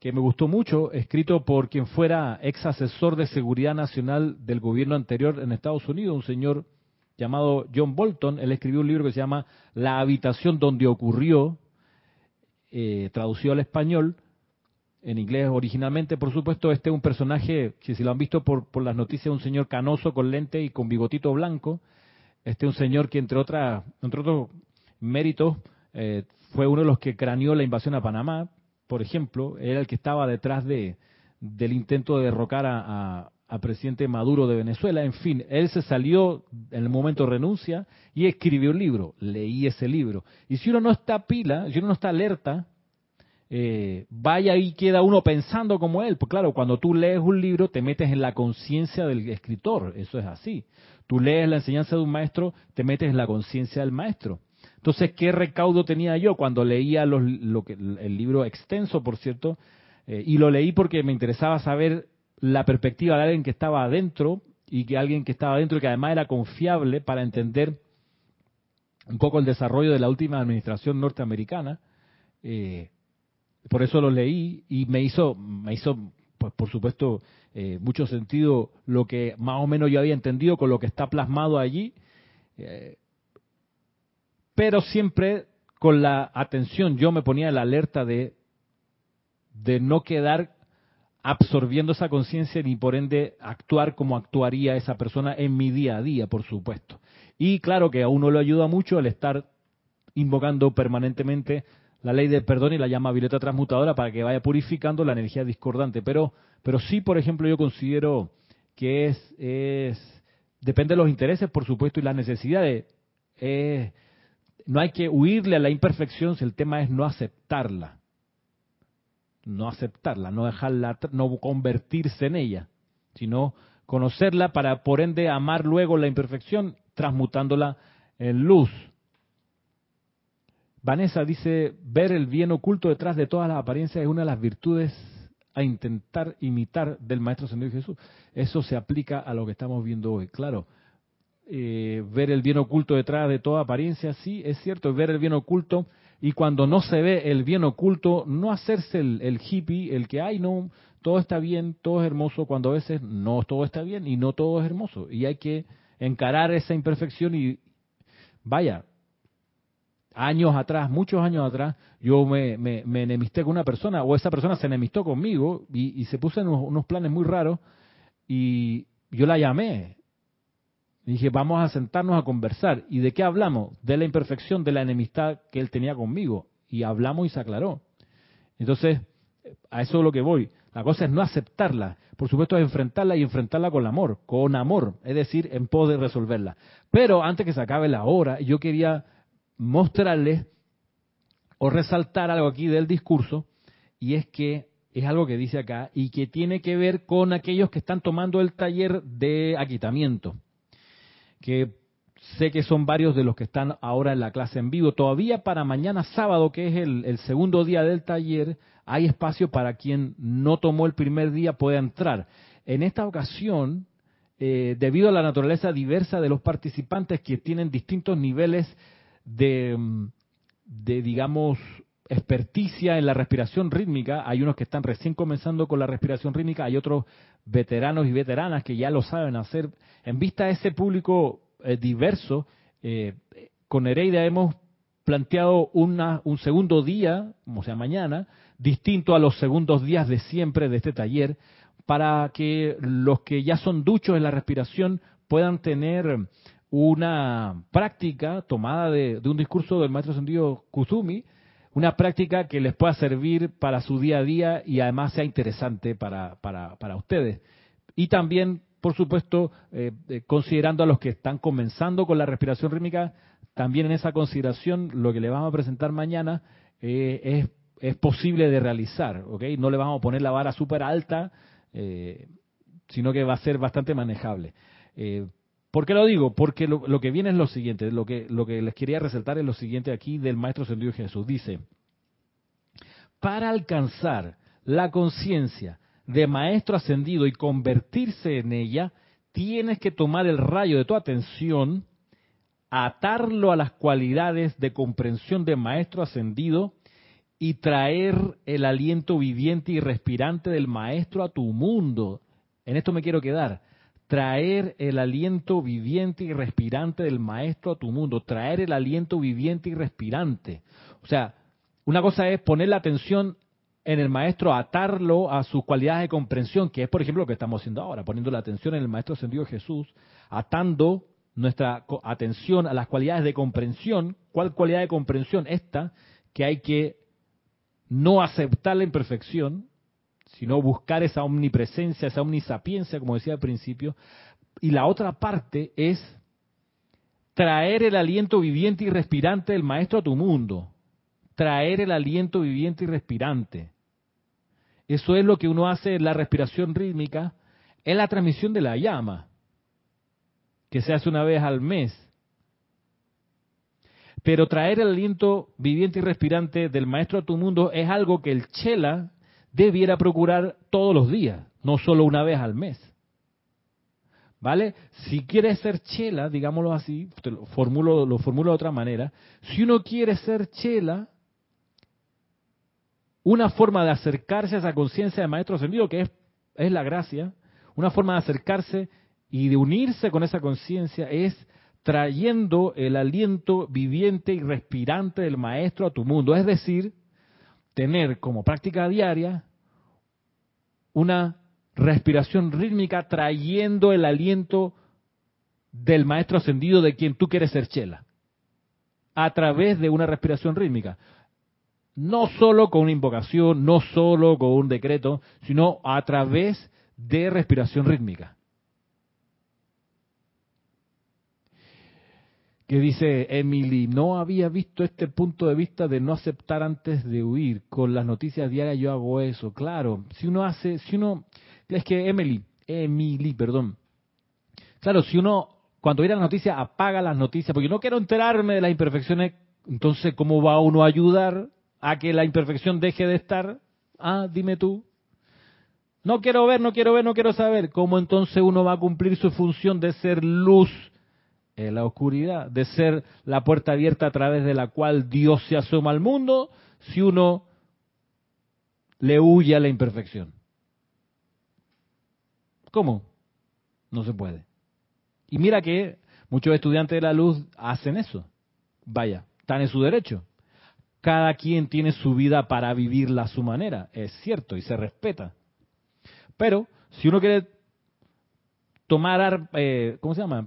que me gustó mucho, escrito por quien fuera ex asesor de seguridad nacional del gobierno anterior en Estados Unidos, un señor llamado John Bolton. Él escribió un libro que se llama La habitación donde ocurrió, eh, traducido al español, en inglés originalmente, por supuesto, este es un personaje, que si lo han visto por, las noticias, un señor canoso con lente y con bigotito blanco. Este es un señor que, entre, otras, entre otros méritos, eh, fue uno de los que craneó la invasión a Panamá, por ejemplo. Era el que estaba detrás de, del intento de derrocar a presidente Maduro de Venezuela. En fin, él se salió en el momento de renuncia y escribió un libro. Leí ese libro. Y si uno no está pila, si uno no está alerta, eh, vaya y queda uno pensando como él. Pues claro, cuando tú lees un libro te metes en la conciencia del escritor. Eso es así. Tú lees la enseñanza de un maestro, te metes en la conciencia del maestro. Entonces, ¿qué recaudo tenía yo cuando leía lo que, el libro extenso, por cierto? Eh, y lo leí porque me interesaba saber la perspectiva de alguien que estaba adentro y que alguien que estaba adentro y que además era confiable para entender un poco el desarrollo de la última administración norteamericana. Eh, por eso lo leí y me hizo, me hizo, pues por supuesto, eh, mucho sentido lo que más o menos yo había entendido con lo que está plasmado allí, eh, pero siempre con la atención, yo me ponía la alerta de, de no quedar absorbiendo esa conciencia ni por ende actuar como actuaría esa persona en mi día a día, por supuesto. Y claro que a uno le ayuda mucho el estar invocando permanentemente la ley del perdón y la llama violeta transmutadora para que vaya purificando la energía discordante. Pero, pero sí, por ejemplo, yo considero que es, es depende de los intereses, por supuesto, y las necesidades. no hay que huirle a la imperfección si el tema es no aceptarla no aceptarla, no dejarla, no convertirse en ella, sino conocerla para por ende amar luego la imperfección, transmutándola en luz. Vanessa dice, ver el bien oculto detrás de todas las apariencias es una de las virtudes a intentar imitar del Maestro Señor Jesús. Eso se aplica a lo que estamos viendo hoy. Claro, eh, ver el bien oculto detrás de toda apariencia, sí, es cierto, ver el bien oculto y cuando no se ve el bien oculto, no hacerse el, hippie, el que, ay, no, todo está bien, todo es hermoso, cuando a veces no todo está bien y no todo es hermoso. Y hay que encarar esa imperfección y, vaya, años atrás, muchos años atrás, yo me, me, enemisté con una persona, o esa persona se enemistó conmigo y, se puso en unos planes muy raros y yo la llamé dije, vamos a sentarnos a conversar. ¿Y de qué hablamos? De la imperfección, de la enemistad que él tenía conmigo. Y hablamos y se aclaró. Entonces, a eso es lo que voy. La cosa es no aceptarla. Por supuesto, es enfrentarla y enfrentarla con amor, con amor, es decir, en poder resolverla. Pero antes que se acabe la hora, yo quería mostrarles o resaltar algo aquí del discurso, y es que es algo que dice acá y que tiene que ver con aquellos que están tomando el taller de aquitamiento que sé que son varios de los que están ahora en la clase en vivo. Todavía para mañana sábado, que es el, segundo día del taller, hay espacio para quien no tomó el primer día pueda entrar. En esta ocasión, eh, debido a la naturaleza diversa de los participantes que tienen distintos niveles de, de, digamos, experticia en la respiración rítmica, hay unos que están recién comenzando con la respiración rítmica, hay otros veteranos y veteranas que ya lo saben hacer. En vista de ese público eh, diverso, eh, con Hereida hemos planteado una, un segundo día, o sea, mañana, distinto a los segundos días de siempre de este taller, para que los que ya son duchos en la respiración puedan tener una práctica tomada de, de un discurso del maestro sentido Kuzumi, una práctica que les pueda servir para su día a día y además sea interesante para, para, ustedes. Y también, por supuesto, eh, eh, considerando a los que están comenzando con la respiración rítmica, también en esa consideración lo que le vamos a presentar mañana eh, es, es, posible de realizar. No le vamos a poner la vara súper alta, sino que va a ser bastante manejable. ¿Por qué lo digo? Porque lo, que viene es lo siguiente, lo que, lo que les quería resaltar es lo siguiente aquí del Maestro Ascendido Jesús. Dice, para alcanzar la conciencia de Maestro Ascendido y convertirse en ella, tienes que tomar el rayo de tu atención, atarlo a las cualidades de comprensión de Maestro Ascendido y traer el aliento viviente y respirante del Maestro a tu mundo. En esto me quiero quedar. Traer el aliento viviente y respirante del Maestro a tu mundo. Traer el aliento viviente y respirante. O sea, una cosa es poner la atención en el maestro atarlo a sus cualidades de comprensión, que es por ejemplo lo que estamos haciendo ahora, poniendo la atención en el maestro ascendido Jesús, atando nuestra atención a las cualidades de comprensión. ¿Cuál cualidad de comprensión? Esta, que hay que no aceptar la imperfección, sino buscar esa omnipresencia, esa omnisapiencia, como decía al principio. Y la otra parte es traer el aliento viviente y respirante del maestro a tu mundo traer el aliento viviente y respirante. Eso es lo que uno hace en la respiración rítmica, en la transmisión de la llama, que se hace una vez al mes. Pero traer el aliento viviente y respirante del maestro a tu mundo es algo que el chela debiera procurar todos los días, no solo una vez al mes. ¿Vale? Si quieres ser chela, digámoslo así, lo formulo, lo formulo de otra manera, si uno quiere ser chela, una forma de acercarse a esa conciencia de maestro ascendido, que es, es la gracia, una forma de acercarse y de unirse con esa conciencia es trayendo el aliento viviente y respirante del maestro a tu mundo. Es decir, tener como práctica diaria una respiración rítmica trayendo el aliento del maestro ascendido de quien tú quieres ser chela, a través de una respiración rítmica no solo con una invocación, no solo con un decreto, sino a través de respiración rítmica. Que dice Emily, no había visto este punto de vista de no aceptar antes de huir. Con las noticias diarias yo hago eso. Claro, si uno hace, si uno, es que Emily, Emily, perdón. Claro, si uno cuando viene la noticia apaga las noticias, porque no quiero enterarme de las imperfecciones, entonces ¿cómo va uno a ayudar a que la imperfección deje de estar? Ah, dime tú. No quiero ver, no quiero ver, no quiero saber. ¿Cómo entonces uno va a cumplir su función de ser luz en la oscuridad? De ser la puerta abierta a través de la cual Dios se asoma al mundo si uno le huye a la imperfección. ¿Cómo? No se puede. Y mira que muchos estudiantes de la luz hacen eso. Vaya, están en su derecho cada quien tiene su vida para vivirla a su manera, es cierto, y se respeta. Pero si uno quiere tomar, eh, ¿cómo se llama?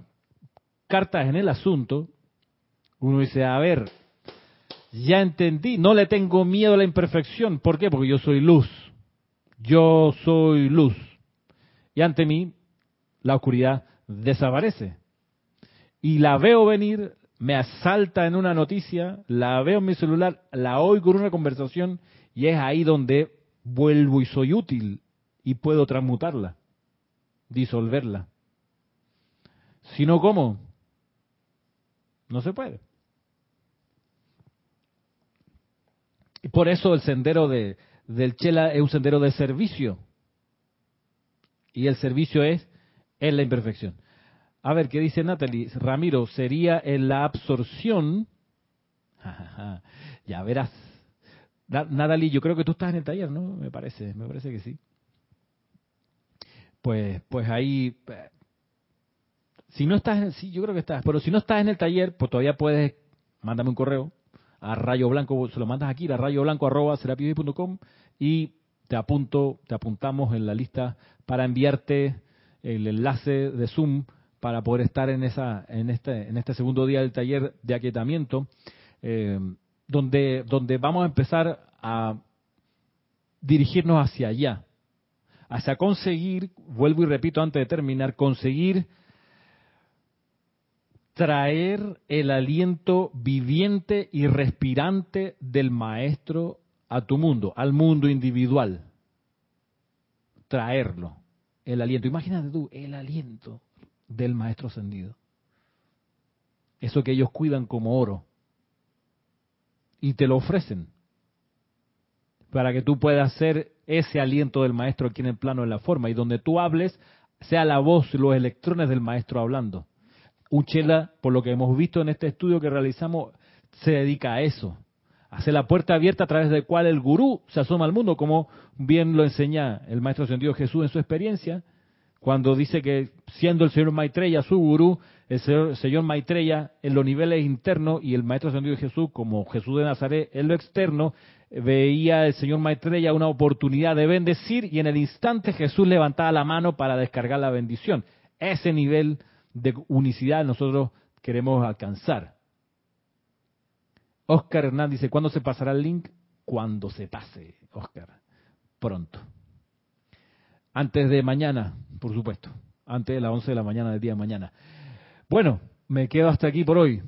Cartas en el asunto, uno dice, a ver, ya entendí, no le tengo miedo a la imperfección. ¿Por qué? Porque yo soy luz. Yo soy luz. Y ante mí, la oscuridad desaparece. Y la veo venir, me asalta en una noticia, la veo en mi celular, la oigo en una conversación y es ahí donde vuelvo y soy útil y puedo transmutarla, disolverla. Si no, ¿cómo? No se puede. Y por eso el sendero de, del Chela es un sendero de servicio. Y el servicio es en la imperfección. A ver, ¿qué dice Natalie? Ramiro, sería en la absorción. ya verás. Natalie, yo creo que tú estás en el taller, ¿no? Me parece, me parece que sí. Pues, pues ahí, si no estás, sí, yo creo que estás, pero si no estás en el taller, pues todavía puedes, mándame un correo a rayo blanco, se lo mandas aquí, a rayo blanco arroba y te apunto, te apuntamos en la lista para enviarte el enlace de Zoom para poder estar en esa en este en este segundo día del taller de aquietamiento eh, donde donde vamos a empezar a dirigirnos hacia allá hacia conseguir vuelvo y repito antes de terminar conseguir traer el aliento viviente y respirante del maestro a tu mundo, al mundo individual. Traerlo, el aliento. Imagínate tú, el aliento del maestro ascendido. Eso que ellos cuidan como oro. Y te lo ofrecen para que tú puedas ser ese aliento del maestro aquí en el plano de la forma y donde tú hables sea la voz, los electrones del maestro hablando. Uchela, por lo que hemos visto en este estudio que realizamos, se dedica a eso, a hacer la puerta abierta a través de cual el gurú se asoma al mundo, como bien lo enseña el maestro sentido Jesús en su experiencia, cuando dice que siendo el señor Maitreya su gurú, el señor, Maitreya en los niveles internos y el maestro sentido Jesús como Jesús de Nazaret en lo externo, veía el señor Maitreya una oportunidad de bendecir y en el instante Jesús levantaba la mano para descargar la bendición. Ese nivel de unicidad nosotros queremos alcanzar. Oscar Hernández dice, ¿cuándo se pasará el link? Cuando se pase, Oscar. Pronto. Antes de mañana, por supuesto. Antes de las 11 de la mañana del día de mañana. Bueno, me quedo hasta aquí por hoy.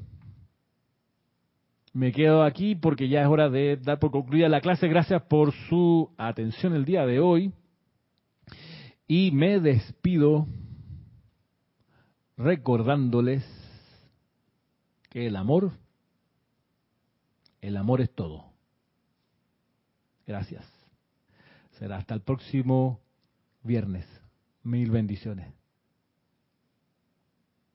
Me quedo aquí porque ya es hora de dar por concluida la clase. Gracias por su atención el día de hoy. Y me despido recordándoles que el amor, el amor es todo. Gracias. Será hasta el próximo viernes. Mil bendiciones.